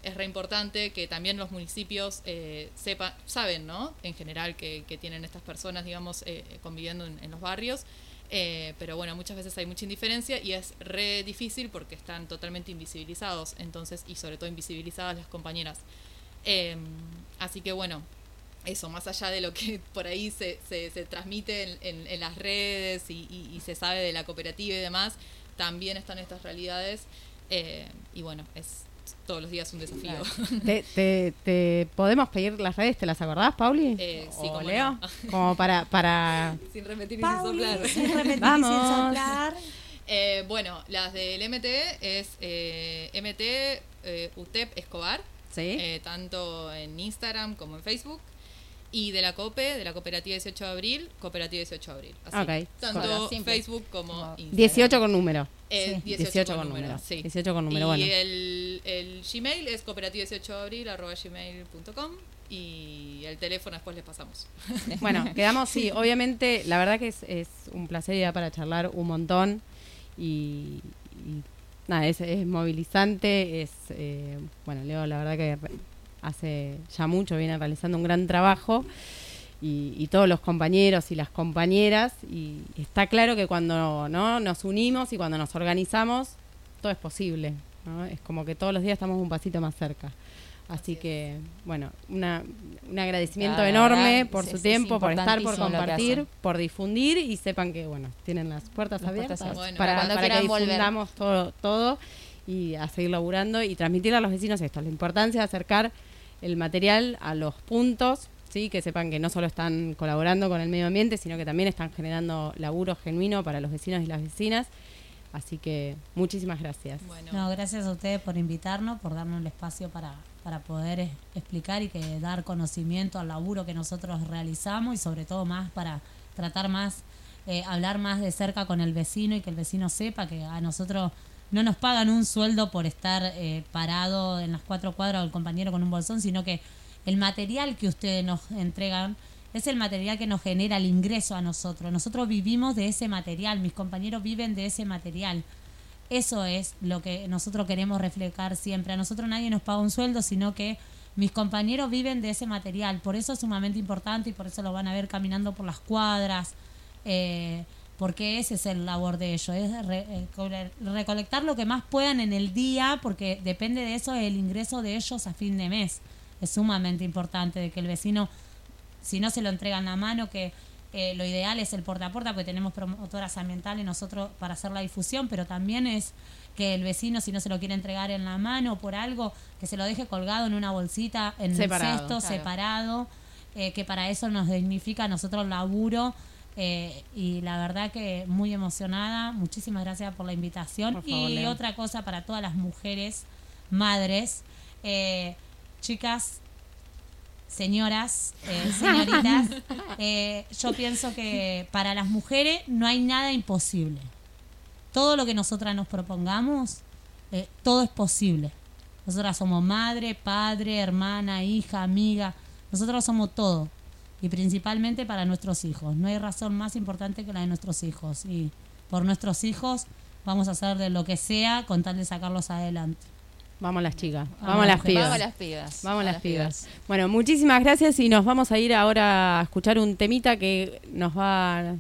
es re importante que también los municipios eh, sepan, saben, ¿no? En general que, que tienen estas personas, digamos, eh, conviviendo en, en los barrios. Eh, pero bueno, muchas veces hay mucha indiferencia y es re difícil porque están totalmente invisibilizados, entonces, y sobre todo invisibilizadas las compañeras. Eh, así que bueno, eso, más allá de lo que por ahí se, se, se transmite en, en- en las redes y, y- y se sabe de la cooperativa y demás, también están estas realidades. eh, y bueno, es todos los días un desafío. ¿Te, te, te podemos pedir las redes? ¿Te las acordás, Pauli? Eh, sí, ¿O cómo Leo? no. como para, para... Sin repetir y sin soplar. sin repetir, Vamos. sin soplar. Eh, bueno, las del MT es eh, MT eh, UTEP Escobar, ¿Sí? eh, tanto en Instagram como en Facebook. Y de la COPE, de la Cooperativa 18 de Abril, Cooperativa 18 de Abril. Así, Ok. Tanto simple. Facebook como Instagram. 18 con número. Eh, Sí. 18, con, número, sí. 18 con número, y bueno. el, el Gmail es cooperativa 18 de abril arroba gmail.com y el teléfono después les pasamos. Bueno, quedamos, sí, obviamente, la verdad que es, es un placer ir para charlar un montón y, y nada, es, es movilizante, es, eh, bueno, Leo, la verdad que hace ya mucho, viene realizando un gran trabajo y, y todos los compañeros y las compañeras y está claro que cuando no nos unimos y cuando nos organizamos, todo es posible, ¿no? Es como que todos los días estamos un pasito más cerca. Así que, bueno, una, un agradecimiento enorme por es- su es tiempo, por estar, por compartir, por difundir y sepan que, bueno, tienen las puertas Las abiertas puertas abiertas. para, Cuando para que volver. difundamos todo, todo y a seguir laburando y transmitirle a los vecinos esto, la importancia de acercar el material a los puntos, sí, que sepan que no solo están colaborando con el medio ambiente, sino que también están generando laburo genuino para los vecinos y las vecinas. Así que muchísimas gracias. Bueno, No, gracias a ustedes por invitarnos, por darnos el espacio para, para poder explicar y que dar conocimiento al laburo que nosotros realizamos y sobre todo más para tratar más, eh, hablar más de cerca con el vecino y que el vecino sepa que a nosotros no nos pagan un sueldo por estar eh, parado en las cuatro cuadras o el compañero con un bolsón, sino que el material que ustedes nos entregan es el material que nos genera el ingreso a nosotros. Nosotros vivimos de ese material, mis compañeros viven de ese material. Eso es lo que nosotros queremos reflejar siempre. A nosotros nadie nos paga un sueldo, sino que mis compañeros viven de ese material. Por eso es sumamente importante y por eso lo van a ver caminando por las cuadras. eh, porque ese es el labor de ellos, es re- eh, cole- recolectar lo que más puedan en el día, porque depende de eso el ingreso de ellos a fin de mes. Es sumamente importante de que el vecino si no se lo entregan a mano, que eh, lo ideal es el puerta a puerta, porque tenemos promotoras ambientales nosotros para hacer la difusión, pero también es que el vecino, si no se lo quiere entregar en la mano por algo, que se lo deje colgado en una bolsita, en el cesto, claro. separado, eh, que para eso nos dignifica a nosotros el laburo. Eh, y la verdad que muy emocionada, muchísimas gracias por la invitación. Por favor, y Leo. otra cosa para todas las mujeres, madres, eh, chicas, señoras, eh, señoritas, eh, yo pienso que para las mujeres no hay nada imposible. Todo lo que nosotras nos propongamos, eh, todo es posible. Nosotras somos madre, padre, hermana, hija, amiga. Nosotros somos todo. Y principalmente para nuestros hijos. No hay razón más importante que la de nuestros hijos. Y por nuestros hijos vamos a hacer de lo que sea con tal de sacarlos adelante. Vamos las chicas, Vamos vamos las pibas. Vamos las pibas. Vamos las pibas. Bueno, muchísimas gracias y nos vamos a ir ahora a escuchar un temita que nos va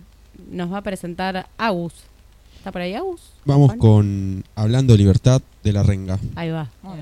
nos va a presentar Agus. ¿Está por ahí Agus? Vamos con Hablando Libertad de la Renga. Ahí va. Muy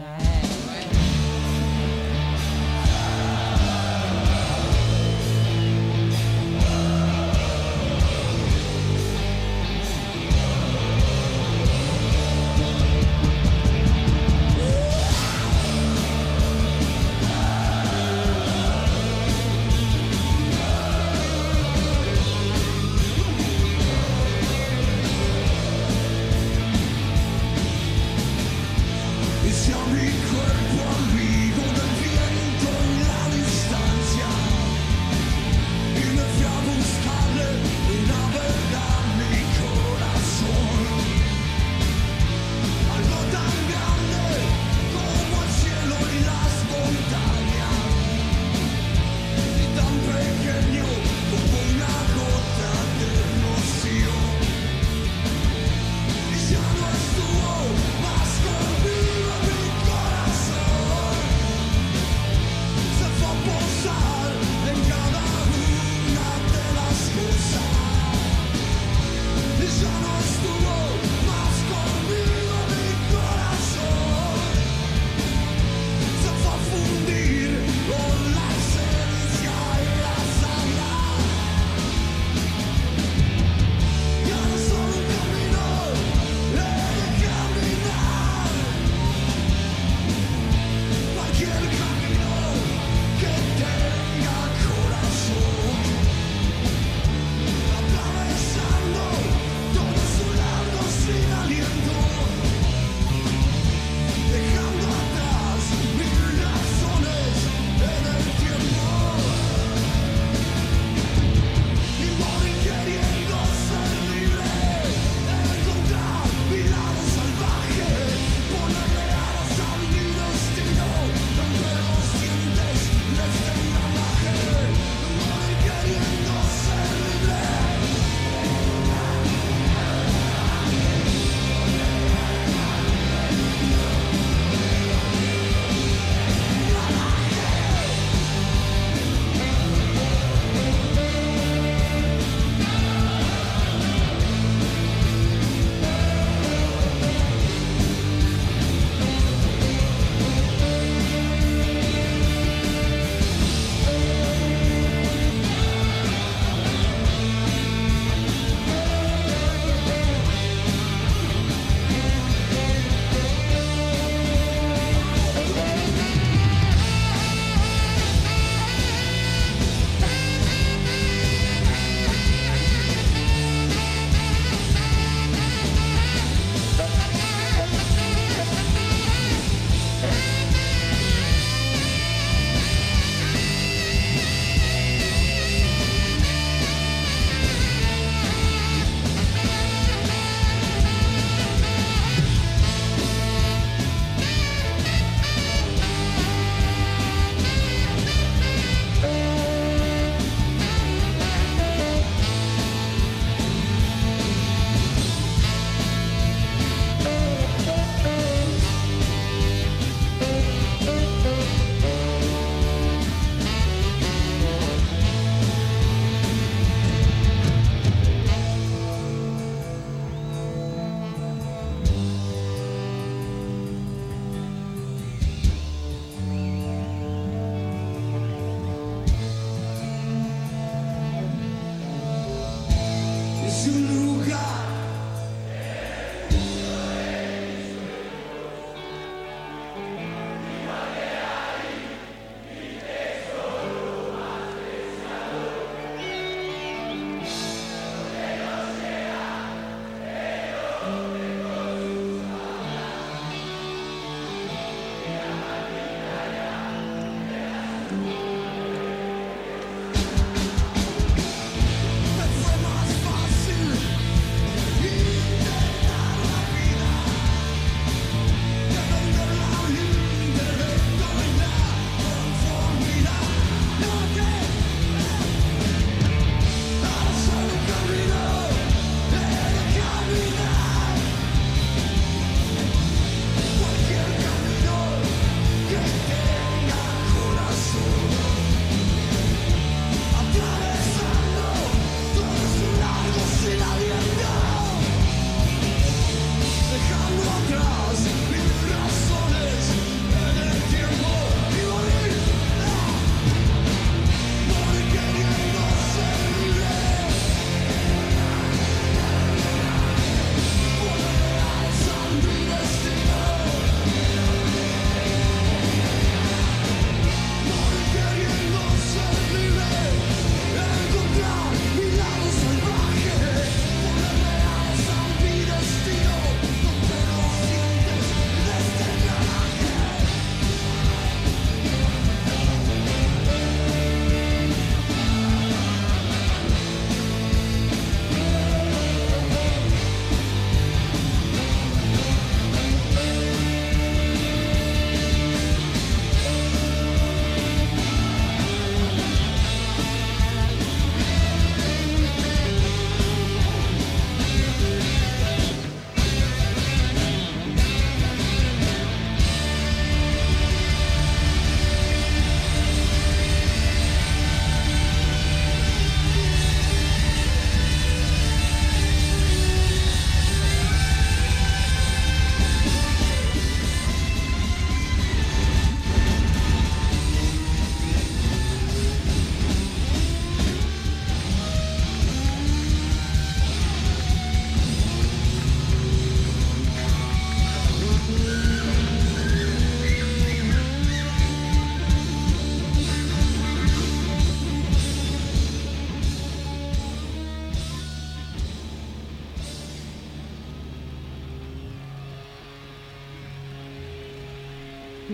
shall be quick.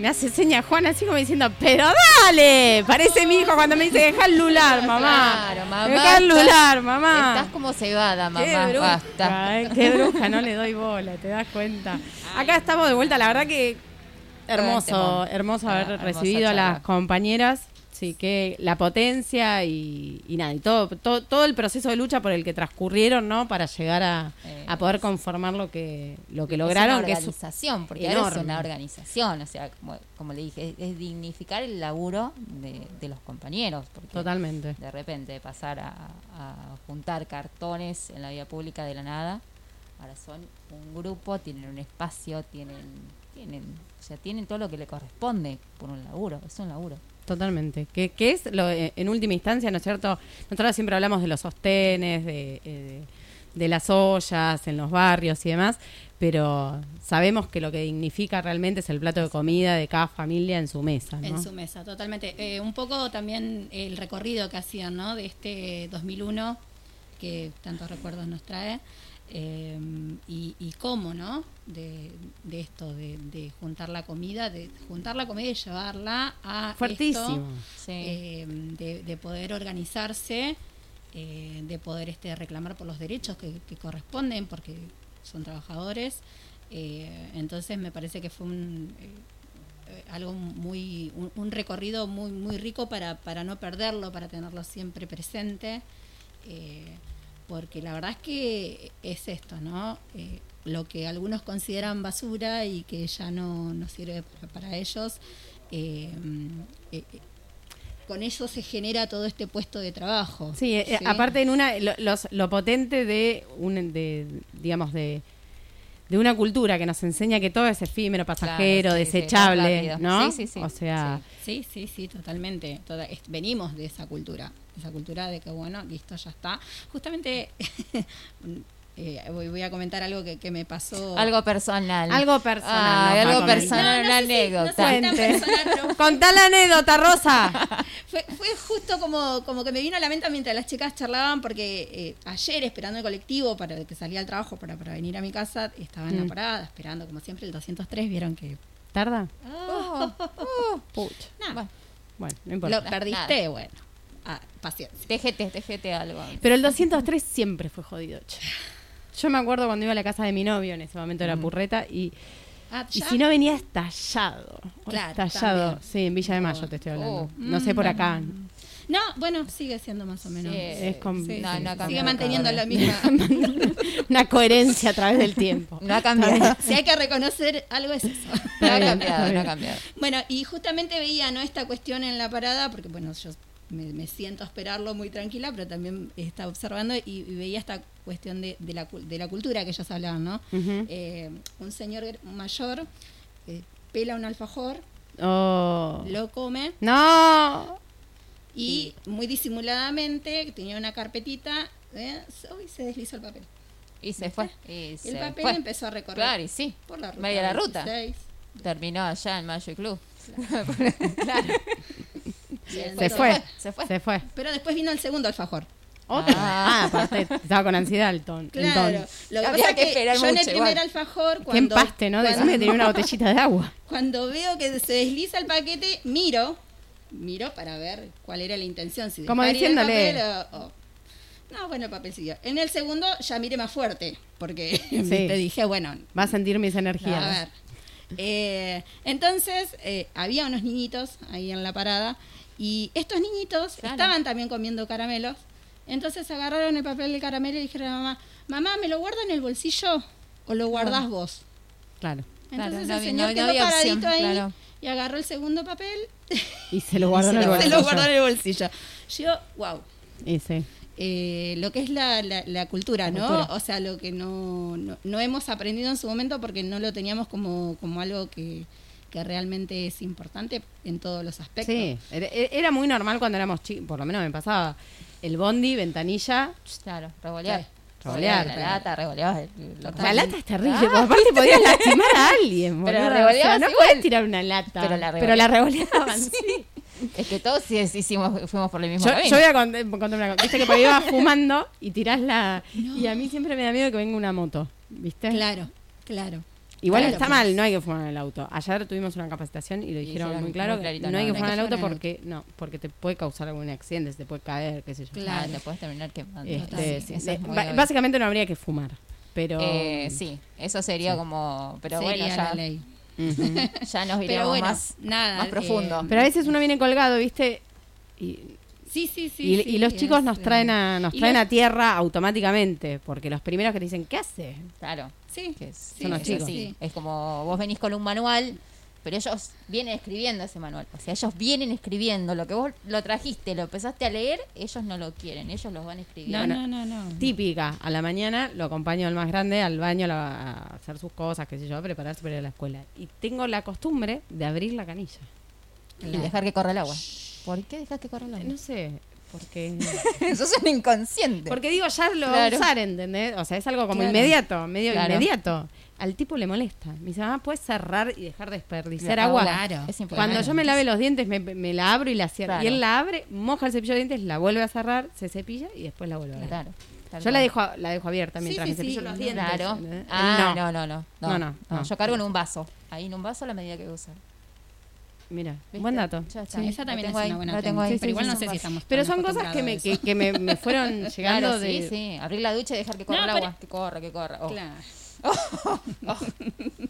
Me hace seña Juan así como diciendo, pero dale. Parece mi hijo cuando me dice, deja el lular, mamá. Claro, mamá, Deja el lular, mamá. Estás como cebada, Qué mamá. bruja, Basta. eh, qué bruja, no le doy bola, te das cuenta. Acá estamos de vuelta, la verdad que hermoso, hermoso ah, haber recibido a las compañeras. Sí, que la potencia y, y nada, y todo, todo, todo el proceso de lucha por el que transcurrieron, ¿no? Para llegar a, Eh, a poder conformar lo que, lo que Es lograron, una que es organización, porque ahora es una organización, o sea, como, como le dije, es, es dignificar el laburo de, de los compañeros, porque totalmente. de repente pasar a, a juntar cartones en la vía pública de la nada, ahora son un grupo, tienen un espacio, tienen, tienen, o sea, tienen todo lo que le corresponde por un laburo, es un laburo. Totalmente. Que, que es, lo, eh, en última instancia, ¿no es cierto? Nosotros siempre hablamos de los sostenes, de, eh, de las ollas en los barrios y demás, pero sabemos que lo que dignifica realmente es el plato de comida de cada familia en su mesa. En su mesa, totalmente. Eh, un poco también el recorrido que hacían, ¿no? De este 2001, que tantos recuerdos nos trae, eh, y, y cómo, ¿no? De, de esto, de, de juntar la comida, de juntar la comida y llevarla a Fuertísimo. esto, Sí. eh, de, de poder organizarse, eh, de poder este reclamar por los derechos que, que corresponden, porque son trabajadores. Eh, entonces me parece que fue un, eh, algo muy un, un recorrido muy muy rico para, para no perderlo, para tenerlo siempre presente. Porque la verdad es que es esto, ¿no? Eh, lo que algunos consideran basura y que ya no, no sirve para, para ellos, eh, eh, con eso se genera todo este puesto de trabajo. Sí, eh, ¿sí? aparte en una lo, los- lo potente de un de digamos de de una cultura que nos enseña que todo es efímero, pasajero, sí, sí, desechable, rápido. ¿no? Sí, sí, sí. O sea, Sí, sí, sí, totalmente. Toda- es- venimos de esa cultura, esa cultura de que, bueno, listo, ya está. Justamente eh, voy, voy a comentar algo que, que me pasó. Algo personal. Algo personal, Ah, algo personal, No, no una si- anécdota. si personal, Contá la anécdota, Rosa. Fue, fue justo como, como que me vino a la mente mientras las chicas charlaban, porque eh, ayer esperando el colectivo para que salía al trabajo para, para venir a mi casa, estaba en Mm. la parada esperando, como siempre, el 203. Vieron que ¿Tarda? Oh, oh. Pucha. nada, Bueno, no importa. lo perdiste, bueno, ah, paciencia. Tejete, tejete algo. Pero el 203 siempre fue jodido, che. Yo me acuerdo cuando iba a la casa de mi novio, en ese momento era purreta, y, Ah, y si no venía estallado. Claro, estallado. también. Sí, en Villa de Mayo te estoy hablando. Oh. no sé por acá. No, bueno, sigue siendo más o menos. Sí, Es con- Sí, no, sigue manteniendo la misma. Una coherencia a través del tiempo. No ha cambiado. si hay que reconocer algo es eso. No ha cambiado, no ha cambiado. Bueno, y justamente veía ¿no? esta cuestión en la parada, porque bueno, yo me, me siento a esperarlo muy tranquila, pero también estaba observando y, y veía esta cuestión de, de la, de la cultura que ellos hablaban, ¿no? Eh, un señor mayor eh, pela un alfajor, Oh. lo come No. y muy disimuladamente tenía una carpetita ¿eh? se deslizó el papel. Y se fue. Y El se papel fue. empezó a recorrer Claro, y sí. por la ruta. Media la ruta. 26. Terminó allá en Magic Club. Se fue. Se fue. Se fue. Pero después vino el segundo alfajor. Otra. Ah. Ah, aparte, estaba con ansiedad el ton. el Claro. ton. Lo que Había pasa que yo en el primer igual. alfajor, Qué cuando, empaste, ¿no? Decime que tenía una botellita de agua. cuando veo que se desliza el paquete, miro, miro para ver cuál era la intención. Si Como dejaría el diciéndole. papel o- o- No, bueno, el papel siguió. En el segundo ya miré más fuerte, porque Sí. te dije, bueno, Va a sentir mis energías. a ver. Eh, entonces, eh, había unos niñitos ahí en la parada y estos niñitos Claro. estaban también comiendo caramelos. Entonces agarraron el papel del caramelo y dijeron a mamá, mamá, ¿me lo guarda en el bolsillo o lo guardás vos? Claro. Claro, Entonces no el señor no- quedó paradito opción, ahí claro. y agarró el segundo papel Y se lo guardó en el lo- se bolsillo. lo guardó en el bolsillo. Yo, wow. Sí. eh, lo que es la, la- la cultura, La ¿no? cultura. O sea, lo que no, no, no hemos aprendido en su momento porque no lo teníamos como, como algo que, que realmente es importante en todos los aspectos. Sí, era, muy normal cuando éramos chicos, por lo menos me pasaba. El bondi, ventanilla. Claro, revolear. Sí, revolear, la lata, revolear. La lata es terrible, porque aparte podías lastimar a alguien. Pero la revoleabas no podés tirar una lata. Pero la pero la revoleabas. revoleaban, sí. Es que todos sí hicimos, fuimos por el mismo Yo, camino. yo voy a cont- contar una cosa. Viste que por ahí ibas fumando y tirás la. Y a mí siempre me da miedo que venga una moto. ¿Viste? Claro, claro. Igual Claro, está pues. mal, no hay que fumar en el auto. Ayer tuvimos una capacitación y lo dijeron muy claro muy que clarito, no hay que fumar en el auto porque no, porque te puede causar algún accidente, se te puede caer, qué sé yo. Claro. Ah, te puedes terminar quemando. Este, Sí, sí, es básicamente no habría que fumar, pero Eh, sí, eso sería Sí. como. Pero Sería bueno, la ya, ley. Ujú. ya nos iremos bueno, más, nada. más profundo. eh, pero a veces uno viene colgado, ¿viste? Y, sí, sí, sí. y, sí, y los chicos nos eh, traen a nos y traen los- a tierra automáticamente, porque los primeros que te dicen, ¿qué hace? Claro. Sí, Que Son los chicos. Sí. Es como vos venís con un manual, pero ellos vienen escribiendo ese manual. O sea, ellos vienen escribiendo. Lo que vos lo trajiste, lo empezaste a leer, ellos no lo quieren. Ellos los van No, escribiendo. no, no, no. Típica, a la mañana lo acompaño al más grande al baño a, hacer sus cosas, qué sé yo, a prepararse para ir a la escuela. Y tengo la costumbre de abrir la canilla. Y dejar que corra el agua. ¿Por qué dejas que corra el agua? No sé, porque Eso es un inconsciente. Porque digo, ya lo va a Claro. usar, ¿entendés? O sea, es algo como Claro. inmediato, medio Claro. inmediato. Al tipo le molesta. Me dice, mamá, ¿puedes cerrar y dejar de desperdiciar agua? Claro. Es importante. Cuando yo me lave los dientes, me, me la abro y la cierro. Claro. Y él la abre, moja el cepillo de dientes, la vuelve a cerrar, se cepilla y después la vuelve a abrir. Claro. tal Yo cual. la dejo, la dejo abierta mientras sí, me cepillo sí, los dientes. Claro. Ah, no, no, no. No, no, no. Yo cargo en un vaso. Ahí en un vaso la medida que voy a usar. Mira, ¿Viste? buen dato. Ya está. Esa también es tengo ahí, una buena lo tengo ahí. Pero sí, igual sí, no sé si estamos Pero son cosas que me, que, me, me fueron llegando Claro, de... sí, sí. Abrir la ducha y dejar que corra No, el pero- agua. Que corra, que corra. Oh. Claro.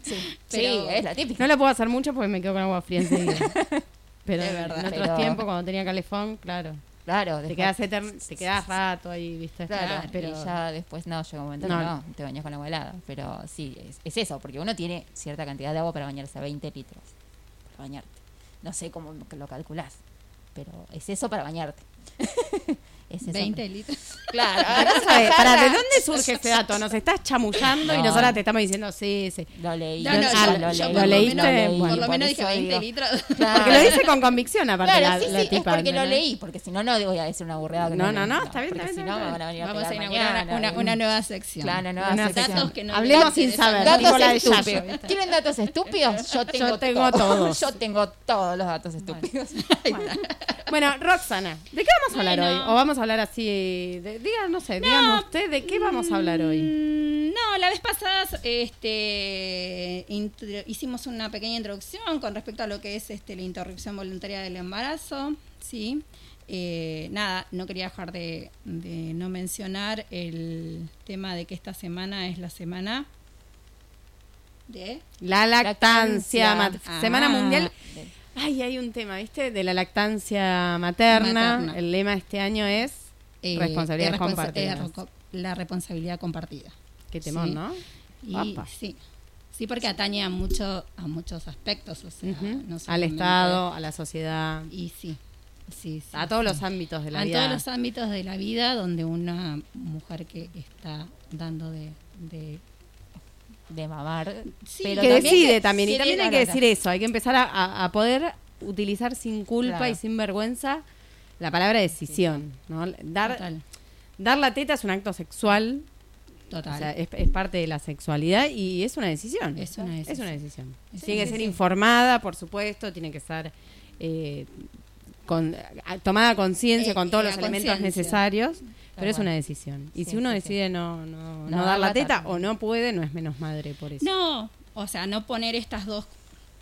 Sí, Pero- sí, es la típica. No la puedo hacer mucho porque me quedo con agua fría enseguida. Pero Es verdad. en otros Pero- tiempos, cuando tenía calefón, claro. Claro, Te después- quedas, etern- te quedas rato ahí, ¿viste? Claro, pero y ya después no, llega un momento No. que no, te bañas con agua helada. Pero sí, es, es eso, porque uno tiene cierta cantidad de agua para bañarse, 20 litros para bañarte. No sé cómo lo calculás, pero es eso para bañarte. Ese es 20 otro. litros. Claro, sabes, jarra. ¿de dónde surge este dato? Nos estás chamullando y No. nosotras te estamos diciendo, sí, sí. Lo leí. No, no, Ah, yo, lo- yo lo por lo leíste, menos- bueno, por lo por menos dije 20 digo. litros. Claro. Porque lo dice con convicción, aparte, Claro, la, sí, la sí, es porque lo leí, porque si no, no voy a decir una burrada. No, leí. no, no, está bien, está bien, si no, está me bien. van a venir a Vamos a inaugurar una, nueva sección. Claro, nueva Una sección. Datos que no Hablemos le sin saber. Datos estúpidos. ¿Quieren datos estúpidos? Yo tengo, Yo tengo todos. Yo tengo todos los datos estúpidos. Bueno, Roxana, ¿de qué vamos a hablar hoy? O vamos a hablar así, de, diga, no sé, usted, ¿de qué vamos a hablar hoy? Mm, No, la vez pasada este, hicimos una pequeña introducción con respecto a lo que es este, la interrupción voluntaria del embarazo. Sí. Eh, nada, no quería dejar de, de no mencionar el tema de que esta semana es la semana de... La lactancia, Lactancia. mat- Ah. Semana Mundial. Ay, hay un tema, ¿viste? De la lactancia materna. Materna. El lema este año es eh, Responsabilidades es responsa- compartidas. es reco- la responsabilidad compartida. qué temón, Sí. ¿no? Y sí, sí, porque atañe a, mucho, a muchos aspectos, o sea, no Al Estado, a la sociedad, Y sí, sí, sí. a todos los ámbitos de la vida. todos los ámbitos de la vida donde una mujer que está dando de... de- De mamar. Sí, pero que también decide que- también. Y sí, también hay que decir eso. Hay que empezar a, poder utilizar sin culpa Claro. y sin vergüenza la palabra decisión. ¿no? Dar, total, dar la teta es un acto sexual. total. O sea, es, es parte de la sexualidad y es una decisión. Es una decisión. Es una decisión. Sí, tiene que sí, ser sí. informada, por supuesto, tiene que estar eh, con, tomada conciencia Eh, con todos eh, los elementos necesarios, pero es una decisión. Y Sí, si uno sí, sí. decide no, no, no No dar la teta o no puede, no es menos madre por eso. No, o sea, no poner estas dos...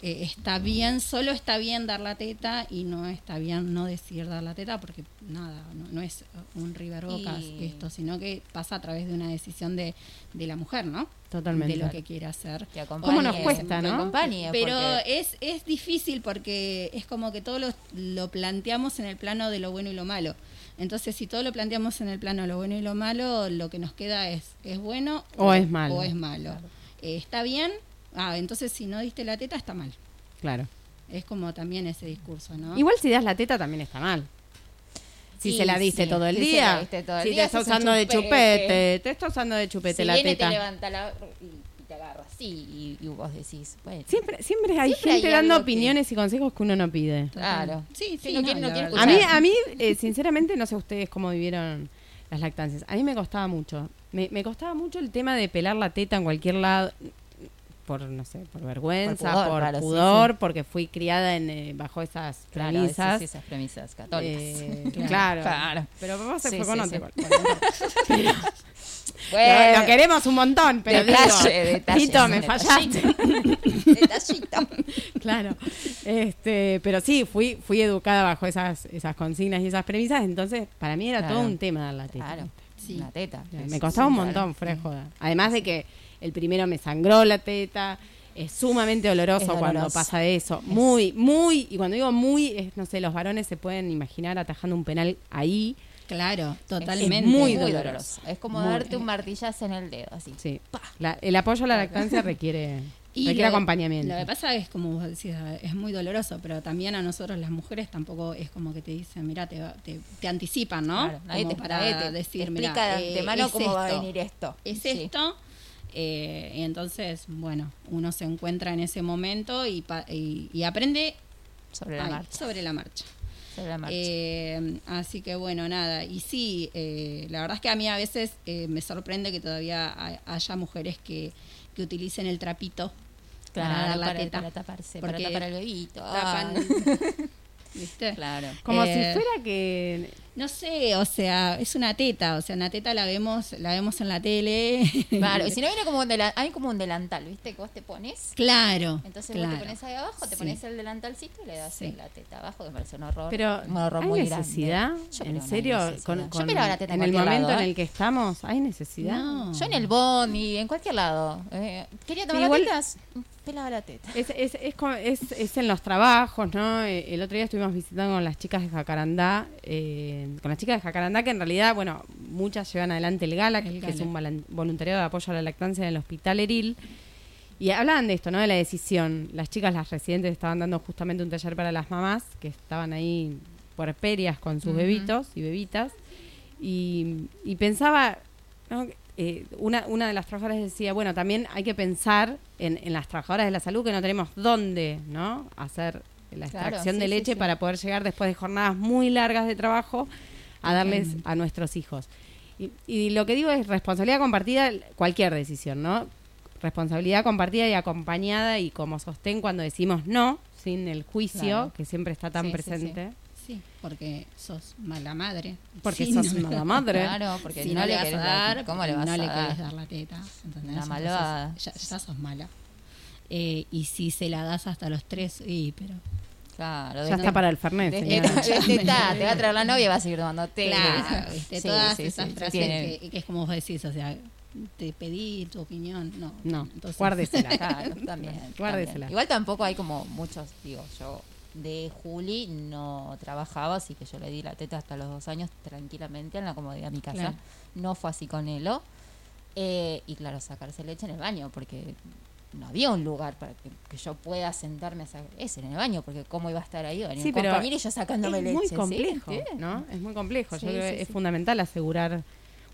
eh, está bien, solo está bien dar la teta y no está bien no decir dar la teta porque nada, no, no es un River Bocas Y- esto, sino que pasa a través de una decisión de, de la mujer, ¿no? Totalmente. De lo que quiere hacer. Que acompañe, ¿Cómo nos cuesta, que no? acompañe, Pero porque- es, es difícil porque es como que todo lo, lo planteamos en el plano de lo bueno y lo malo. Entonces, si todo lo planteamos en el plano lo bueno y lo malo, lo que nos queda es, ¿es bueno O es malo. O es malo. Eh, ¿Está bien? Ah, entonces si no diste la teta, está mal. Claro. Es como también ese discurso, ¿no? Igual si das la teta también está mal. Si Sí, se la diste sí, todo el si se día. la diste todo el si día, te está usando de chupete. te está usando de chupete si la viene y te teta. levanta la agarra así y, y vos decís, bueno, Siempre, siempre hay Siempre gente hay dando que- opiniones y consejos que uno no pide. claro. Sí, sí, no no, quiere- no la quiere. A mí, a mí eh, sinceramente, no sé ustedes cómo vivieron las lactancias. A mí me costaba mucho. Me, me costaba mucho el tema de pelar la teta en cualquier lado. Por, no sé, por vergüenza, por Por pudor, pudor, claro, sí, sí. porque fui criada en, eh, bajo esas Claro, premisas. esas, esas premisas católicas. Eh, Claro. claro. Pero papá se Sí, fue con otro. Bueno, lo, lo queremos un montón, pero Detalle, digo, detalle, Tito, me fallaste. detallito. claro. Este, pero sí, fui, fui educada bajo esas, esas consignas y esas premisas, entonces para mí era Claro. todo un tema dar la teta. Claro, Sí. una teta. Me costaba un montón, fuera joda. Además de que el primero me sangró la teta, es sumamente doloroso, Es cuando pasa eso. Muy, muy, y cuando digo muy, es, no sé, los varones se pueden imaginar atajando un penal ahí. Claro, Es totalmente. muy muy doloroso. doloroso. Es como Muy. darte un martillazo en el dedo, así. Sí. La- el apoyo a la lactancia requiere, Y lo- acompañamiento. Lo que pasa es, como vos decías, es muy doloroso, pero también a nosotros las mujeres tampoco es como que te dicen, mira, te, te, te anticipan, ¿no? Claro, nadie Como te, para nadie te- decir, mira, explica de eh, antemano es cómo va a venir esto. Es Sí. esto. Eh, y entonces, bueno, uno se encuentra en ese momento y, pa- y, y aprende Sobre la marcha. sobre la marcha. Sobre la marcha. Eh, así que bueno, nada. Y sí, eh, la verdad es que a mí a veces eh, me sorprende que todavía hay- haya mujeres que, que utilicen el trapito para Claro, dar la para, teta. para taparse, Porque para tapar el bebito. tapan- Ah. ¿Viste? Claro. Como Eh, si fuera que... No sé, o sea, es una teta, o sea, una teta la vemos, la vemos en la tele. Claro, y si no viene como un delantal, hay como un delantal, ¿viste? Que vos te pones. Claro. Entonces claro. vos te pones ahí abajo, te Sí. pones el delantalcito y le das Sí. en la teta abajo, que me parece un horror. Pero, un horror ¿hay muy necesidad? Yo ¿En serio? necesidad. Con, Yo con- pelaba la teta en en el momento lado, en el que estamos, ¿hay necesidad? No. Yo en el bondi, en cualquier lado. Eh, ¿Quería tomar igual- tetas? Pelaba la teta. Es, es, es, como- es- es en los trabajos, ¿no? Eh, El otro día estuvimos visitando con las chicas de Jacarandá, eh, con las chicas de Jacarandá, que en realidad, bueno, muchas llevan adelante el GALAC, El que es un voluntariado de apoyo a la lactancia en el Hospital Eril. Y hablaban de esto, ¿no? De la decisión. Las chicas, las residentes, estaban dando justamente un taller para las mamás que estaban ahí puerperias con sus bebitos y bebitas. Y, y pensaba, ¿no? Eh, una, una de las trabajadoras decía, bueno, también hay que pensar en, en las trabajadoras de la salud que no tenemos dónde, ¿no? Hacer la Claro, extracción sí, de sí, leche sí. para poder llegar después de jornadas muy largas de trabajo a darles a nuestros hijos. Y, y lo que digo es responsabilidad compartida, cualquier decisión, ¿no? Responsabilidad compartida y acompañada y como sostén cuando decimos no, sin el juicio, Claro. que siempre está tan Sí, sí, presente. Sí, porque sos mala madre. Porque Sí, sos no- mala madre. Claro, porque si no, le vas querés a dar, ¿cómo le vas no a le dar? querés dar la teta. Entonces, malvada. Ya, ya sos mala. Eh, y si se la das hasta los tres, y pero Claro, Ya está para el Fernet, está, te va a traer la novia y va a seguir tomando té. claro, ¿viste? Sí, todas sí, esas sí, frases que, que es como vos decís, o sea, te pedí tu opinión, no. No, entonces, guárdesela. Claro, también, Guárdesela. también. Igual tampoco hay como muchos, digo, yo de Juli no trabajaba, así que yo le di la teta hasta los dos años tranquilamente en la comodidad de mi casa. Claro. No fue así con Elo. Eh, y claro, sacarse leche en el baño, porque no había un lugar para que, que yo pueda sentarme a sacar ese en el baño, porque cómo iba a estar ahí, venía Sí, pero compañero y yo sacándome es leche. muy complejo, Sí. ¿no? Es muy complejo. Sí, Yo creo que es fundamental asegurar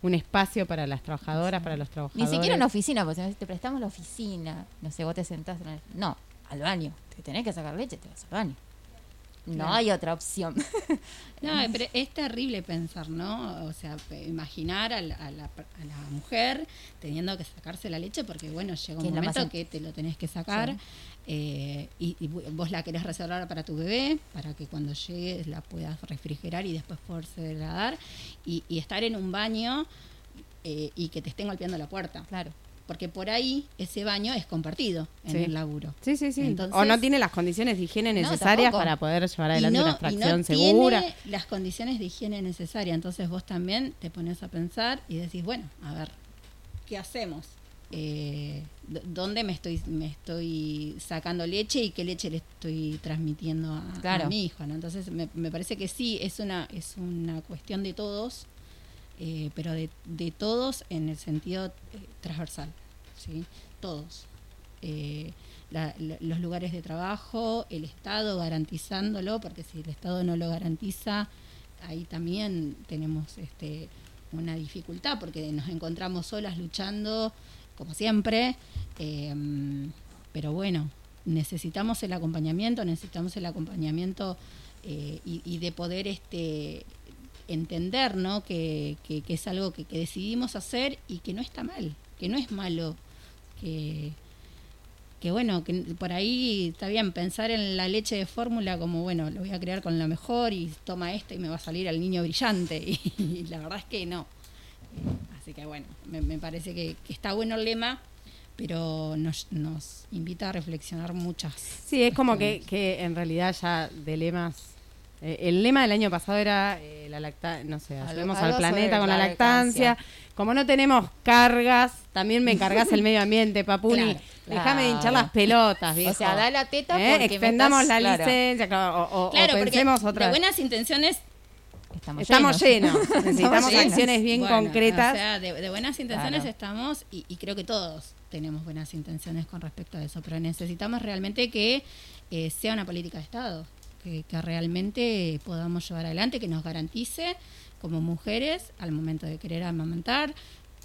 un espacio para las trabajadoras, para los Ni trabajadores. siquiera una oficina, porque si te prestamos la oficina, no sé, vos te sentás en el... No, al baño. Te tenés que sacar leche, te vas al baño. No Claro. hay otra opción. No, pero es terrible pensar, ¿no? O sea, imaginar a la, a la per- a la mujer teniendo que sacarse la leche porque, bueno, llega un momento que te lo tenés que sacar Sí. eh, y, vos la querés reservar para tu bebé, para que cuando llegue la puedas refrigerar y después poderse dar y, y estar en un baño eh, y que te estén golpeando la puerta. claro. Porque por ahí ese baño es compartido en Sí. el laburo. Sí, sí, sí. Entonces- o no tiene las condiciones de higiene necesarias para poder llevar adelante no- una extracción no segura. tiene las condiciones de higiene necesarias. Entonces vos también te pones a pensar y decís, bueno, a ver, ¿qué hacemos? Eh, ¿Dónde me estoy, me estoy sacando leche y qué leche le estoy transmitiendo a, Claro. a mi hijo? ¿no? Entonces me, me parece que sí, es una, es una cuestión de todos, eh, pero de, de todos en el sentido eh, transversal, ¿sí? Todos. Eh, los lugares de trabajo, el Estado garantizándolo, porque si el Estado no lo garantiza, ahí también tenemos este, una dificultad, porque nos encontramos solas luchando, como siempre, eh, pero bueno, necesitamos el acompañamiento, necesitamos el acompañamiento y, y de poder este entender ¿no? que, que- que es algo que, que decidimos hacer y que no está mal, que no es malo, que, que bueno, que por ahí está bien pensar en la leche de fórmula como, bueno, lo voy a crear con lo mejor y toma esto y me va a salir al niño brillante. Y, la verdad es que no. Eh, Así que bueno, me, me parece que, que está bueno el lema, pero nos, nos invita a reflexionar muchas. Sí, es como que, que en realidad ya de lemas. Eh, el lema del año pasado era eh, la lactancia, no sé, ayudemos al planeta con la la lactancia. lactancia. Como no tenemos cargas, también me cargas el medio ambiente, Papuni. Claro, Déjame de hinchar las pelotas, viejo. O sea, da la teta ¿Eh? porque Expendamos metas- la licencia, claro, o, o- o Claro, porque pensemos otra. de buenas intenciones Estamos, Estamos llenos. Necesitamos llenos. acciones bien Bueno, concretas. O sea, de, de buenas intenciones Claro. estamos y, y creo que todos tenemos buenas intenciones con respecto a eso, pero necesitamos realmente que eh, sea una política de Estado, que, que realmente podamos llevar adelante, que nos garantice como mujeres al momento de querer amamantar,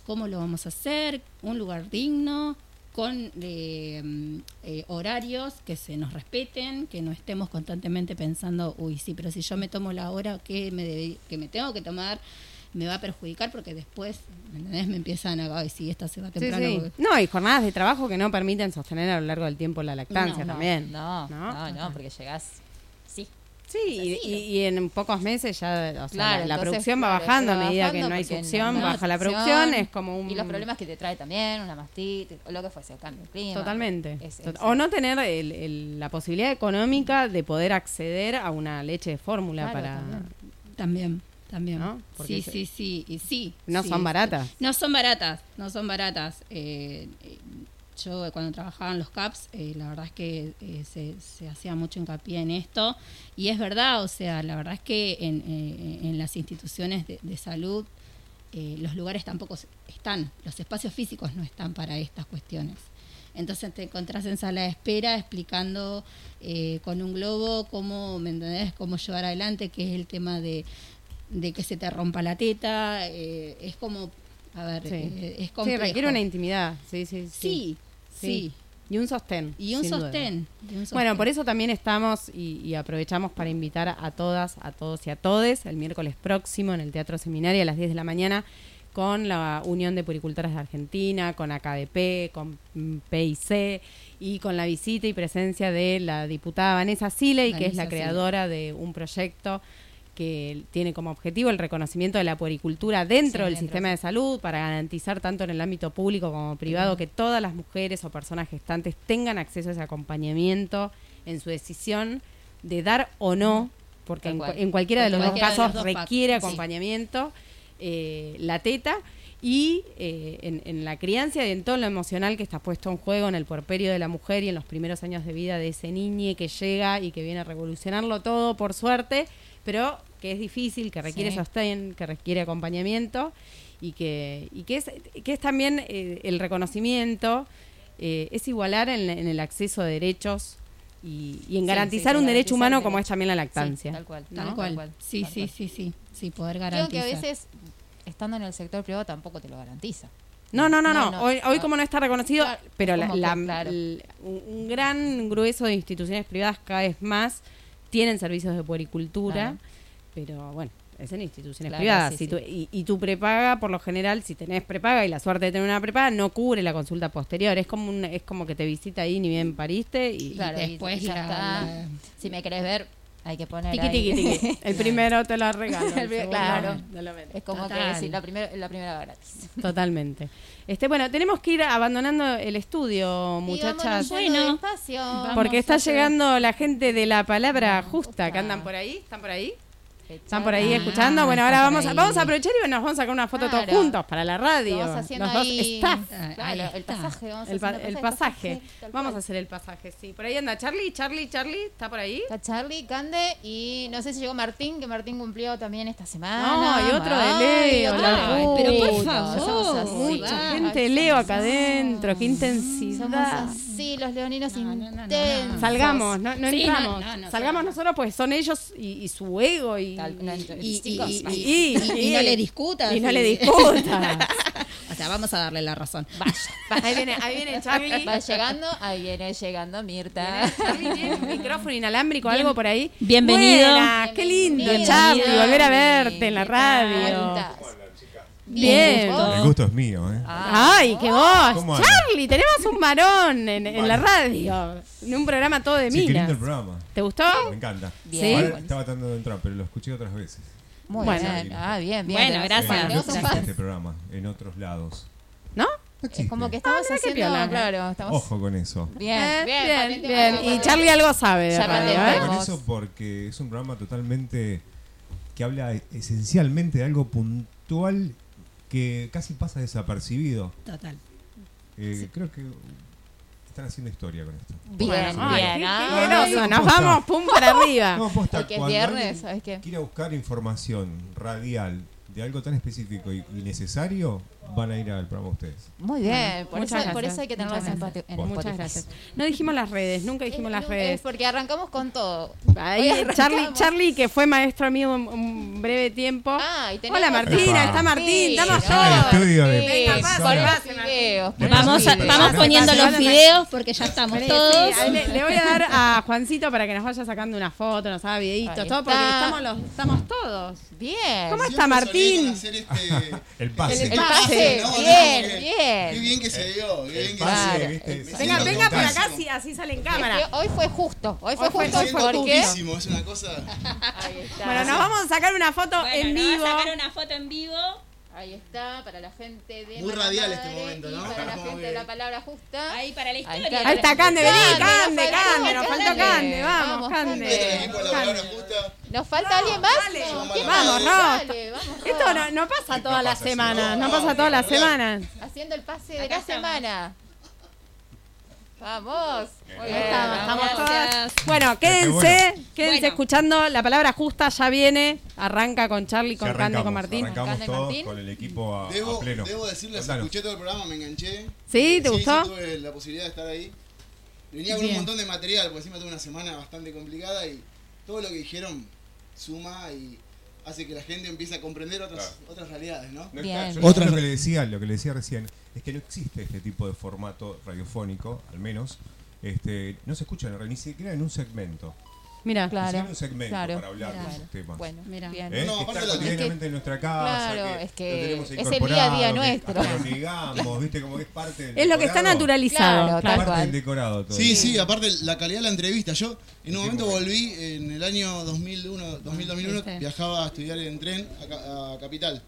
cómo lo vamos a hacer, un lugar digno, con eh, mm, eh, horarios que se nos respeten, que no estemos constantemente pensando, uy, sí, pero si yo me tomo la hora que me, debe- que me tengo que tomar, me va a perjudicar porque después, ¿me entendés? Me empiezan a, ay, sí, esta se va temprano. sí. porque- No, y jornadas de trabajo que no permiten sostener a lo largo del tiempo la lactancia No, también. No, ¿No? no, no, porque llegás. Sí. Y, y- y en pocos meses ya, o sea, Claro, la, la entonces, producción va bajando a medida que no hay succión, no baja la producción, es como un... Y los problemas que te trae también, una mastitis, o lo que fuese, el cambio de clima. Totalmente. Es- Tot- es- o no tener el- el- la posibilidad económica de poder acceder a una leche de fórmula Claro, para... también. También, Sí, se- sí, sí, y sí. No sí, son sí. baratas. No son baratas, no son baratas. Eh, eh, yo cuando trabajaba en los CAPS, eh, la verdad es que eh, se, se hacía mucho hincapié en esto. Y es verdad, o sea, la verdad es que en, eh, en las instituciones de, de salud eh, los lugares tampoco están, los espacios físicos no están para estas cuestiones. Entonces te encontrás en sala de espera explicando eh, con un globo cómo, ¿me entendés? Cómo llevar adelante, qué es el tema de de que se te rompa la teta, eh, es como, a ver, Sí. eh, es Sí, requiere una intimidad. Sí, sí, Sí, sí. Y un sostén. Y un sostén. y un Bueno, por eso también estamos y, y aprovechamos para invitar a todas, a todos y a todes el miércoles próximo en el Teatro Seminario a las 10 de la mañana con la Unión de Puricultoras de Argentina, con AKDP, con PIC y con la visita y presencia de la diputada Vanessa Siley, que es la Siley. creadora de un proyecto que tiene como objetivo el reconocimiento de la puericultura dentro Sí, del dentro sistema de salud para garantizar tanto en el ámbito público como privado que todas las mujeres o personas gestantes tengan acceso a ese acompañamiento en su decisión de dar o no, porque en, en cualquiera de los dos casos los dos requiere sí. acompañamiento eh, la teta y eh, en, en la crianza y en todo lo emocional que está puesto en juego en el puerperio de la mujer y en los primeros años de vida de ese niño que llega y que viene a revolucionarlo todo, por suerte, pero que es difícil, que requiere Sí. sostén, que requiere acompañamiento y que, y que, es, que es también eh, el reconocimiento, eh, es igualar en, en el acceso a derechos y, y en Sí, garantizar sí, sí, un derecho humano como es también la Sí, lactancia. tal cual. ¿no? Tal cual. cual, Sí, tal sí, cual. sí, sí. Sí, poder Creo garantizar. que a veces, estando en el sector privado, tampoco te lo garantiza. No, no, no, no. No, no. Hoy, hoy como no está reconocido, Claro, pero la- claro. un un gran grueso de instituciones privadas cada vez más tienen servicios de puericultura, Claro. Pero bueno, es en instituciones Claro, privadas. sí, Si sí. tú- y, y tu prepaga, por lo general, si tenés prepaga y la suerte de tener una prepaga, no cubre la consulta posterior. Es como un, es como que te visita ahí ni bien pariste y Claro, y- después y ya está. la- Si me querés ver, hay que poner ahí. tiqui, tiqui. El primero te lo regalo. Claro. no. Es como Total. que sí, la primera, la primera va gratis. Totalmente. Este, bueno, tenemos que ir abandonando el estudio, muchachas. Bueno. Porque está llegando la gente de la palabra justa, justa. que andan por ahí, ¿están por ahí? ¿Están por ahí Ah, escuchando? Bueno, ahora vamos a, vamos a aprovechar y nos vamos a sacar una foto todos juntos para la radio. Vamos haciendo Los dos ahí- staff. Ah, Claro, ahí el pasaje. Vamos El, pa- el el pasaje. Vamos a hacer el pasaje, sí. Por ahí anda Charlie, Charlie, Charlie, ¿está por ahí? Está Charlie, Cande y no sé si llegó Martín, que Martín cumplió también esta semana. No, y otro de Ay, Leo, la pero por Somos favor, así. Mucha gente somos Leo acá adentro, qué Somos intensidad. así, los leoninos No, no, no, no, intensos. no. Salgamos, no, no Sí, entramos. no, no, no, Salgamos no. nosotros, pues son ellos y, y su ego y, Tal- no, y- no, Y, y- Chicos, y- y- y- y no le discutas. y no le disputas. o sea, vamos a darle la razón. Vaya, Ahí viene, ahí viene Charlie. va llegando, ahí viene llegando Mirta. Charlie tiene un micrófono inalámbrico, algo por ahí. Bienvenido. Qué lindo, Bienvenido, Charlie, volver a verte en la ¿Qué radio. Bien. ¿Vos? El gusto es mío, ¿eh? Ah, Ay, qué voz. ¿Cómo anda? Charlie, tenemos un varón en, en la radio. En un programa todo de Sí, qué lindo minas. el programa. ¿Te gustó? Me encanta. Bien. Ahora estaba tratando de entrar, pero lo escuché otras veces. Muy Bueno. bien. Ah, bien, bien. Bueno, gracias. No existe par- este programa en otros lados. ¿No? No Es como que estamos mira qué haciendo, piola. claro, estamos Ojo con eso. bien, Eh, bien, bien. Y Charlie algo sabe de Ya radio, patente. ¿eh? Con eso porque es un programa totalmente que habla esencialmente de algo puntual que casi pasa desapercibido. Total. Eh, Creo que están haciendo historia con esto. Bien, Ay, bien. qué- qué ah. Nos Posta. vamos, pum, para arriba. No, posta, que es viernes, ¿sabes qué? quiera buscar información radial de algo tan específico y, y necesario, van a ir al programa ustedes. Muy bien, por, Muchas eso, por gracias. eso hay que tenerlos en. Muchas Spotify. gracias. No dijimos las redes, nunca dijimos las Es redes. porque arrancamos con todo. Ahí. Charlie, Charlie, que fue maestro mío un, un breve tiempo. Ah, y Hola Martina, Epa. está Martín, estamos Sí, el todos. estudio Sí, videos, Vamos Vamos, a- poniendo los videos porque ya estamos todos. le, le voy a dar a Juancito para que nos vaya sacando una foto, nos haga videitos, todo, porque estamos, los, estamos todos. Bien. ¿Cómo está Martín? hacer este- El pase. El pase, ¿no? bien, bien. Qué bien que se dio, qué bien que se. Me Venga, siento venga por acá, loquísimo. así, sale en Es cámara. que hoy fue justo, hoy fue justo hoy fue es una cosa... ahí está. Bueno, nos vamos a sacar una foto Bueno, en vivo. va a sacar una foto en vivo. Ahí está para la gente de Muy Mala radial este momento, y ¿no? Para la gente de la palabra justa. Ahí para la historia. está. Ahí está Cande, vení, Cande, Cande, nos faltó, Cande, vamos, Cande. ¿Nos falta alguien más? No, ¿quién Vamos, Ro. Esto no, no pasa No todas las semanas, no, no pasa no, todas las no, no. semanas. Haciendo el pase de la semana. Vamos. Muy bien, Estamos, estamos todas. Bueno, quédense, bueno. quédense Bueno. escuchando. La palabra justa ya viene. Arranca con Charlie, con Cande, con Martín. Arrancamos todos Martín. con el equipo a, Debo, a pleno. debo decirles, Contanos. escuché todo el programa, me enganché. ¿Sí? ¿Te Sí, gustó? Sí, tuve la posibilidad de estar ahí. Venía con Bien. un montón de material, porque encima tuve una semana bastante complicada y todo lo que dijeron suma y hace que la gente empiece a comprender otras, otras realidades, ¿no? Bien. Otra- lo que le decía, lo que le decía recién, es que no existe este tipo de formato radiofónico, al menos, este, no se escucha en ni siquiera en un segmento. Mira, Claro. Un segmento claro. para hablar de esos temas. Bueno, Mira. bien. ¿Eh? No, que aparte está lo- cotidianamente en nuestra casa. Claro, es que lo tenemos es el día a incorporado, día que nuestro. lo negamos, ¿viste? Como que es parte del es lo que está decorado. naturalizado. Claro, Parte del decorado todo. Sí, sí, aparte la calidad de la entrevista. Yo en un momento volví, en el año 2001, 2001 ¿Viste? viajaba a estudiar en tren a, a Capital.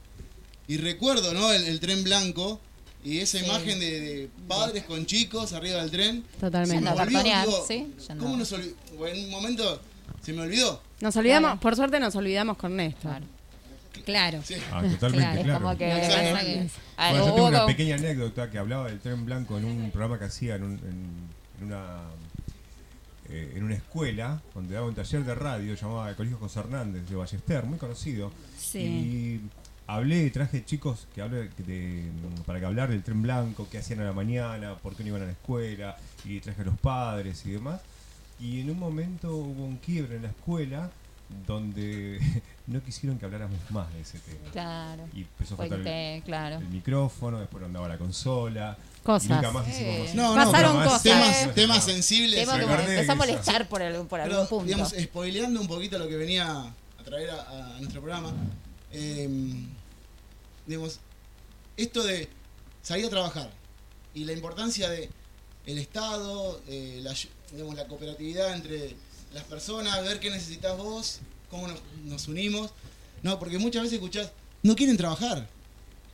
Y recuerdo, ¿no? El, el tren blanco y esa Sí. imagen de, de padres con chicos arriba del tren. Totalmente. Volvió, cartonear, digo, sí, ¿Cómo nos olvidó? En un momento se me olvidó. Nos olvidamos, Claro. por suerte nos olvidamos con Néstor. Claro. Claro. Sí. Ah, totalmente, Claro, claro. es como que. Bueno, yo tengo una pequeña anécdota que hablaba del tren blanco en un programa que hacía en, un- en- en una eh, en una escuela donde daba un taller de radio llamaba el Colegio José Hernández de Ballester, muy conocido. Sí. Y hablé, traje chicos que hable de, para que hablar del tren blanco, qué hacían a la mañana, por qué no iban a la escuela, y traje a los padres y demás. Y en un momento hubo un quiebre en la escuela donde no quisieron que habláramos más de ese tema. Claro. Y empezó a Fue faltar el, claro. el micrófono, después no andaba la consola. Cosas. Y nunca más hicimos Eh. No, Pasaron no, pero cosas. Temas, temas sensibles. Tema Me como acordé que de empezó a molestar por, el- por algún Pero, punto. digamos, spoileando un poquito lo que venía a traer a, a nuestro programa, eh, digamos, esto de salir a trabajar y la importancia de el Estado, eh, la, digamos, la cooperatividad entre las personas, ver qué necesitas vos, cómo nos, nos unimos. No, porque muchas veces escuchás, no quieren trabajar.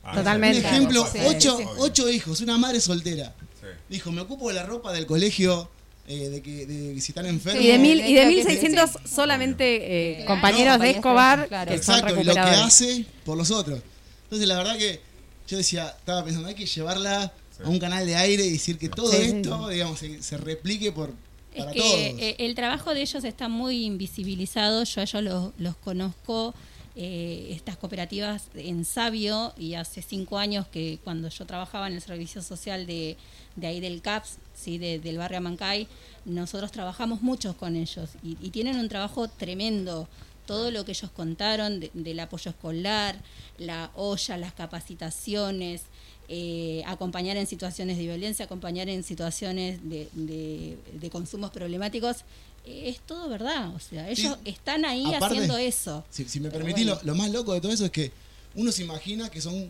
Ah, Totalmente. Un ejemplo, Sí, ocho, sí. ocho hijos, una madre soltera. Sí. Dijo, me ocupo de la ropa del colegio, eh, de, que, de que si están enfermos. Y de, mil, y de que sí, 1600 sí. solamente eh, Claro. compañeros No, de Escobar claro. que son Exacto, y lo que hace por los otros. Entonces, la verdad que yo decía, estaba pensando, hay que llevarla Sí. a un canal de aire y decir que todo esto, digamos, se, se replique por, Es para que todos. eh, el trabajo de ellos está muy invisibilizado. Yo a ellos los, los conozco, eh, estas cooperativas en Sabio, y hace cinco años que cuando yo trabajaba en el servicio social de, de ahí del CAPS, ¿sí? de- del barrio Amancay, nosotros trabajamos mucho con ellos y, y tienen un trabajo tremendo. Todo lo que ellos contaron de- del apoyo escolar, la olla, las capacitaciones, eh, acompañar en situaciones de violencia, acompañar en situaciones de, de- de consumos problemáticos, eh, es todo verdad. O sea, ellos Sí. están ahí Aparte, haciendo eso. Si, si me permitís, bueno. lo, lo más loco de todo eso es que uno se imagina que son,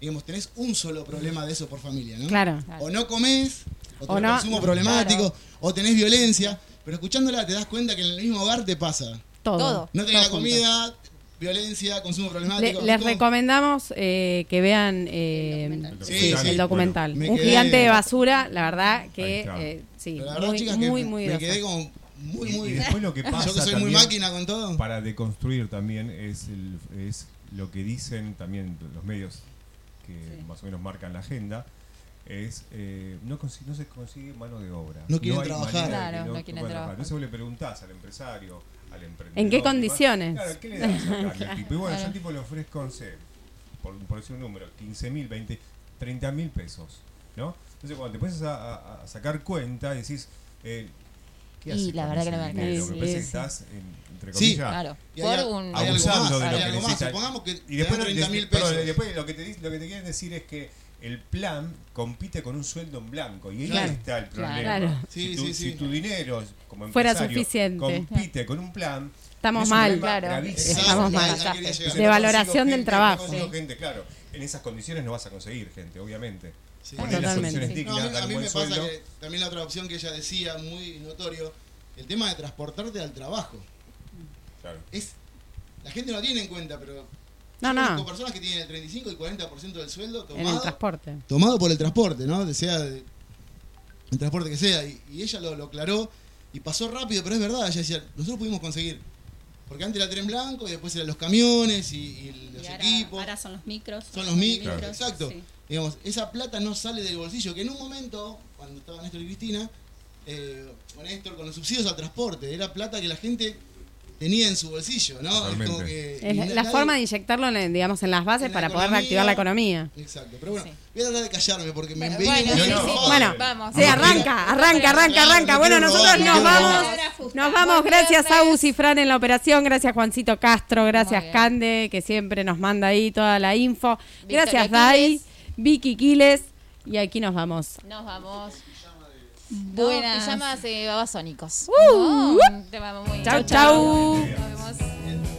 digamos, tenés un solo problema de eso por familia, ¿no? Claro. O no comés, o O tenés no- consumo problemático, o tenés violencia, pero escuchándola te das cuenta que en el mismo hogar te pasa. Todo. Todo. No tenés la Todo comida, violencia, consumo Le- problemático. les ¿cómo? recomendamos eh, que vean eh, El documental. Sí, sí. el documental. Bueno, Un quedé- gigante de basura, la verdad que eh, sí, la verdad, muy, chicas, muy, me- muy me quedé como muy, Y- muy... y después lo que pasa Yo que soy muy también- máquina con todo. para deconstruir también es, el- es lo que dicen también los medios que Sí. más o menos marcan la agenda es eh, no, no se consigue mano de obra No quieren hay trabajar. Claro, que no quieren trabajar. entonces vos le preguntás al empresario al emprendedor ¿En qué y condiciones? claro, ¿qué le das a al tipo? y bueno yo Claro. al tipo le ofrezco no sé por, por decir un número 15 mil 20 30 mil pesos ¿no? entonces cuando te pones a, a- a sacar cuenta decís eh, ¿qué Y haces la con verdad que no me alcanza. me parece Sí, que sí. estás en- entre Sí, comillas Claro. Y Por hay, un. hay algo abusando más, de lo hay que algo más. necesita. Supongamos que Y después, te dan 30 mil pero pesos. después lo que, te, lo que te quieren decir es que el plan compite con un sueldo en blanco. Y ahí Claro. está el problema. Claro. Si, Sí, tu, sí, si sí. tu dinero como Fuera suficiente. compite con un plan, Estamos es un mal. Claro. Estamos mal. De valoración del gente, trabajo. no consigo Sí. gente, claro. En esas condiciones no vas a conseguir gente, obviamente. Sí. Totalmente. condiciones Sí. dignas, No, a mí, dar a un mí buen me pasa sueldo. que también la otra opción que ella decía, muy notorio, el tema de transportarte al trabajo. Claro. Es, la gente no tiene en cuenta, pero No, no. personas que tienen el 35 y 40% del sueldo En el tomado, transporte. tomado por el transporte, ¿no? Sea de- el transporte que sea. Y, y ella lo, lo aclaró y pasó rápido, pero es verdad, ella decía, nosotros pudimos conseguir. Porque antes era tren blanco y después eran los camiones y, y los Y ahora, equipos. ahora son los micros. Son los micros, exacto. sí. Digamos, esa plata no sale del bolsillo, que en un momento, cuando estaban Néstor y Cristina, eh, o Néstor con los subsidios al transporte, era plata que la gente tenía en su bolsillo, ¿no? Es Totalmente. como que- Es y la, na- la nadie- forma de inyectarlo, en, digamos, en las bases en la para poder economía. reactivar la economía. Exacto, pero bueno, Sí. voy a tratar de callarme porque me viene bueno, sí. Bueno, Vamos. Sí, arranca, arranca, arranca, arranca. no Bueno, nosotros nos vamos. Nos vamos, gracias a. Uzi Fran en la operación, gracias Juancito Castro, gracias. Cande, que siempre nos manda ahí toda la info. Gracias Dai. Vicky Quiles. Y aquí nos vamos. Nos vamos. Buenas. Te llamas eh, Babasónicos. Uh, uh, Te vamos muy chau, chau. chau. Nos vemos.